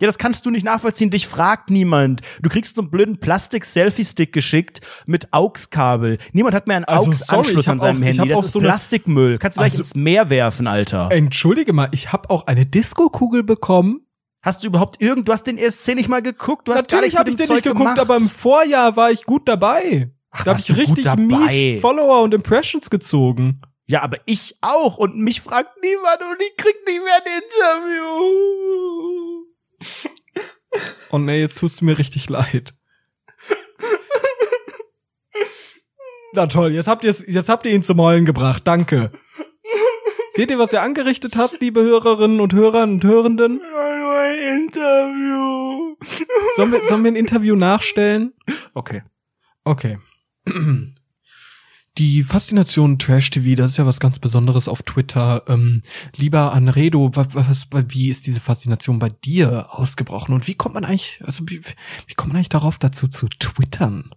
Ja, das kannst du nicht nachvollziehen. Dich fragt niemand. Du kriegst so einen blöden Plastik-Selfie-Stick geschickt mit AUX-Kabel. Niemand hat mehr einen Also, AUX-Anschluss an seinem auch- ich Handy. hab Das auch ist so Plastikmüll. Kannst du gleich Also- ins Meer werfen, Alter. Entschuldige mal, ich habe auch eine Disco-Kugel bekommen. Hast du überhaupt irgend, du hast den ESC nicht mal geguckt, du hast Natürlich habe ich den nicht Zeug geguckt, gemacht. aber im Vorjahr war ich gut dabei. Ach, da habe ich richtig mies Follower und Impressions gezogen. ja, aber ich auch und mich fragt niemand und ich krieg nicht mehr ein Interview. Oh nee, jetzt tust du mir richtig leid. Na toll, jetzt habt, ihr's, jetzt habt ihr ihn zum Heulen gebracht. Danke. Seht ihr, was ihr angerichtet habt, liebe Hörerinnen und Hörer und Hörenden? Nur ein Interview. Sollen wir, sollen wir ein Interview nachstellen? Okay. Okay. Die Faszination Trash TV, das ist ja was ganz Besonderes auf Twitter. Ähm, lieber Anredo, was, was, wie ist diese Faszination bei dir ausgebrochen und wie kommt man eigentlich, also wie, wie kommt man eigentlich darauf dazu zu twittern?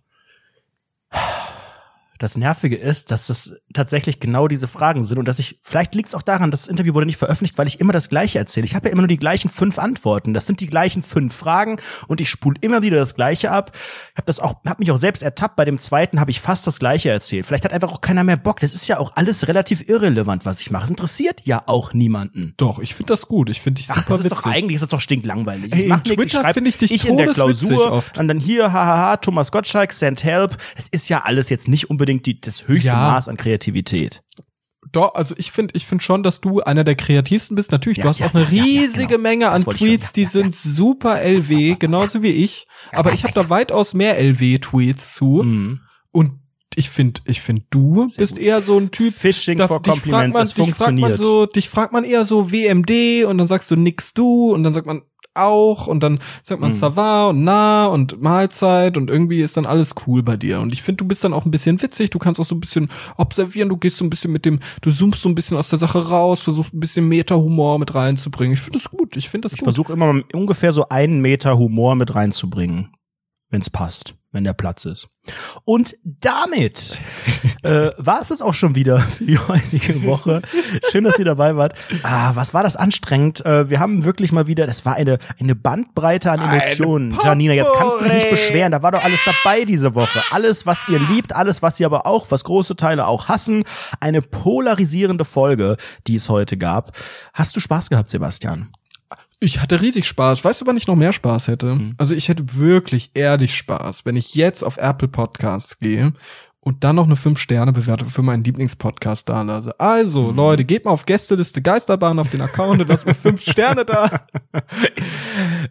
Das Nervige ist, dass das tatsächlich genau diese Fragen sind und dass ich, vielleicht liegt es auch daran, das Interview wurde nicht veröffentlicht, weil ich immer das Gleiche erzähle. Ich habe ja immer nur die gleichen fünf Antworten. Das sind die gleichen fünf Fragen und ich spule immer wieder das Gleiche ab. Ich habe das auch, habe mich auch selbst ertappt. Bei dem zweiten habe ich fast das Gleiche erzählt. Vielleicht hat einfach auch keiner mehr Bock. Das ist ja auch alles relativ irrelevant, was ich mache. Es interessiert ja auch niemanden. Doch, ich finde das gut. Ich finde dich Ach, super das ist witzig. doch eigentlich, ist das doch stinklangweilig. Ey, ich mach Twitter finde ich dich ich in der Klausur und dann hier, hahaha, Thomas Gottschalk, send help. Es ist ja alles jetzt nicht unbedingt die, das höchste Ja. Maß an Kreativität. Doch, also ich finde ich finde schon, dass du einer der kreativsten bist. Natürlich, Ja, du hast ja, auch eine riesige genau. Menge Das an Tweets, hören. die sind super LW, genauso wie ich. Aber ich habe da weitaus mehr LW-Tweets zu. Mhm. Und ich finde, ich finde, du Sehr bist gut. eher so ein Typ. Fishing da- for dich Compliments, man, es dich fragt man funktioniert. so, dich fragt man eher so WMD und dann sagst du nix du und dann sagt man auch und dann sagt man Mhm. ça va und na und Mahlzeit und irgendwie ist dann alles cool bei dir. Und ich finde du bist dann auch ein bisschen witzig du kannst auch so ein bisschen observieren du gehst so ein bisschen mit dem du zoomst so ein bisschen aus der Sache raus versuchst ein bisschen Meta-Humor mit reinzubringen. Ich finde das gut ich finde das Ich gut. versuche immer ungefähr so einen Meter Humor mit reinzubringen, wenn es passt, wenn der Platz ist. Und damit äh, <laughs> war es das auch schon wieder für die heutige Woche. Schön, dass ihr dabei wart. Ah, was war das anstrengend? Äh, wir haben wirklich mal wieder, das war eine, eine Bandbreite an Emotionen. Janina, jetzt kannst du dich nicht beschweren. Da war doch alles dabei diese Woche. Alles, was ihr liebt, alles, was ihr aber auch, was große Teile auch hassen. Eine polarisierende Folge, die es heute gab. Hast du Spaß gehabt, Sebastian? Ich hatte riesig Spaß. Weißt du, wann ich noch mehr Spaß hätte? Mhm. Also ich hätte wirklich ehrlich Spaß, wenn ich jetzt auf Apple Podcasts gehe und dann noch eine 5-Sterne-Bewertung für meinen Lieblingspodcast da lasse. Also, Mhm. Leute, geht mal auf Gästeliste Geisterbahn auf den Account und lasst mir 5 <laughs> Sterne da.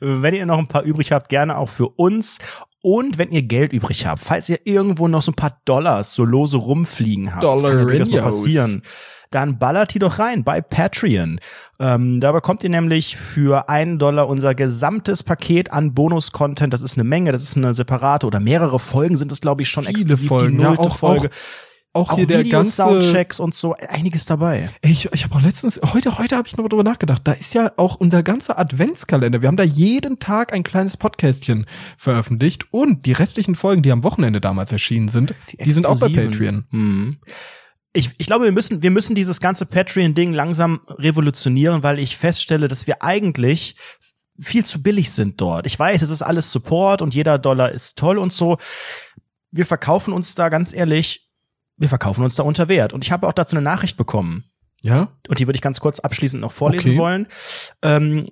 Wenn ihr noch ein paar übrig habt, gerne auch für uns. Und wenn ihr Geld übrig habt, falls ihr irgendwo noch so ein paar Dollars so lose rumfliegen habt, das kann Dollarinos. passieren, dann ballert die doch rein bei Patreon. Ähm, da bekommt ihr nämlich für einen Dollar unser gesamtes Paket an Bonus-Content. Das ist eine Menge, das ist eine separate oder mehrere Folgen sind es, glaube ich, schon Viele exklusiv Folgen, die ja, nullte auch- Folge. Auch Auch hier der Videos, ganze Soundchecks und so, einiges dabei. Ich, ich habe auch letztens, heute, heute habe ich noch drüber nachgedacht. Da ist ja auch unser ganzer Adventskalender. Wir haben da jeden Tag ein kleines Podcastchen veröffentlicht und die restlichen Folgen, die am Wochenende damals erschienen sind, die, sind auch bei. Patreon. Mhm. Ich, ich glaube, wir müssen, wir müssen dieses ganze Patreon-Ding langsam revolutionieren, weil ich feststelle, dass wir eigentlich viel zu billig sind dort. Ich weiß, es ist alles Support und jeder Dollar ist toll und so. Wir verkaufen uns da ganz ehrlich, wir verkaufen uns da unter Wert. Und ich habe auch dazu eine Nachricht bekommen. Ja? Und die würde ich ganz kurz abschließend noch vorlesen Okay. wollen. Ähm,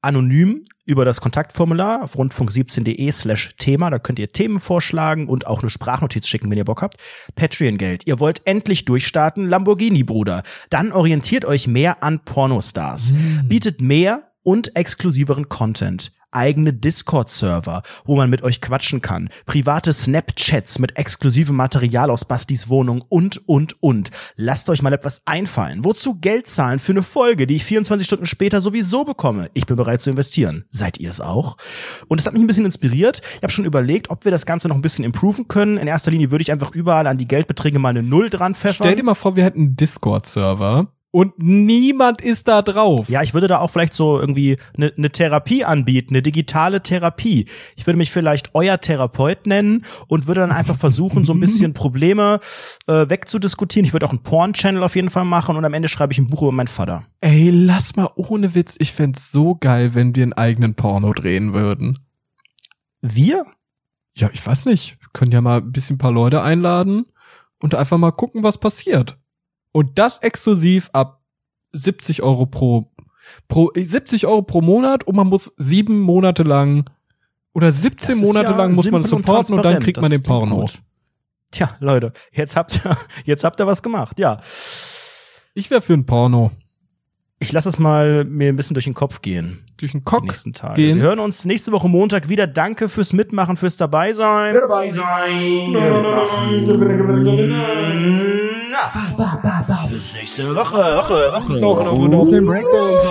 anonym über das Kontaktformular auf rundfunk17.de slash Thema. Da könnt ihr Themen vorschlagen und auch eine Sprachnotiz schicken, wenn ihr Bock habt. Patreon-Geld. Ihr wollt endlich durchstarten, Lamborghini, Bruder. Dann orientiert euch mehr an Pornostars. Bietet mehr und exklusiveren Content. Eigene Discord-Server, wo man mit euch quatschen kann. Private Snapchats mit exklusivem Material aus Bastis Wohnung und, und, und. Lasst euch mal etwas einfallen. Wozu Geld zahlen für eine Folge, die ich 24 Stunden später sowieso bekomme? Ich bin bereit zu investieren. Seid ihr es auch? Und es hat mich ein bisschen inspiriert. Ich habe schon überlegt, ob wir das Ganze noch ein bisschen improven können. In erster Linie würde ich einfach überall an die Geldbeträge mal eine Null dran pfeffern. Stell dir mal vor, wir hätten einen Discord-Server und niemand ist da drauf. Ja, ich würde da auch vielleicht so irgendwie eine ne Therapie anbieten, eine digitale Therapie. Ich würde mich vielleicht euer Therapeut nennen und würde dann einfach versuchen, so ein bisschen <laughs> Probleme äh, wegzudiskutieren. Ich würde auch einen Porn-Channel auf jeden Fall machen und am Ende schreibe ich ein Buch über meinen Vater. Ey, lass mal ohne Witz. Ich fänd's so geil, wenn wir einen eigenen Porno drehen würden. Wir? Ja, ich weiß nicht. Wir können ja mal ein bisschen ein paar Leute einladen und einfach mal gucken, was passiert. Und das exklusiv ab 70 Euro pro, pro 70 Euro pro Monat und man muss sieben Monate lang oder 17 Das ist Monate ja lang muss man simpel und supporten und dann kriegt man den Porno. Tja, Leute, jetzt habt ihr, <laughs> jetzt habt ihr was gemacht. Ja, Ich wäre für ein Porno. ich lasse es mal mir ein bisschen durch den Kopf gehen. Durch den Cock nächsten Tage. gehen. Wir hören uns nächste Woche Montag wieder. Danke fürs Mitmachen, fürs dabei sein. dabei sein. Bis nächste Woche. Woche, Woche. Noch auf den Breakdance.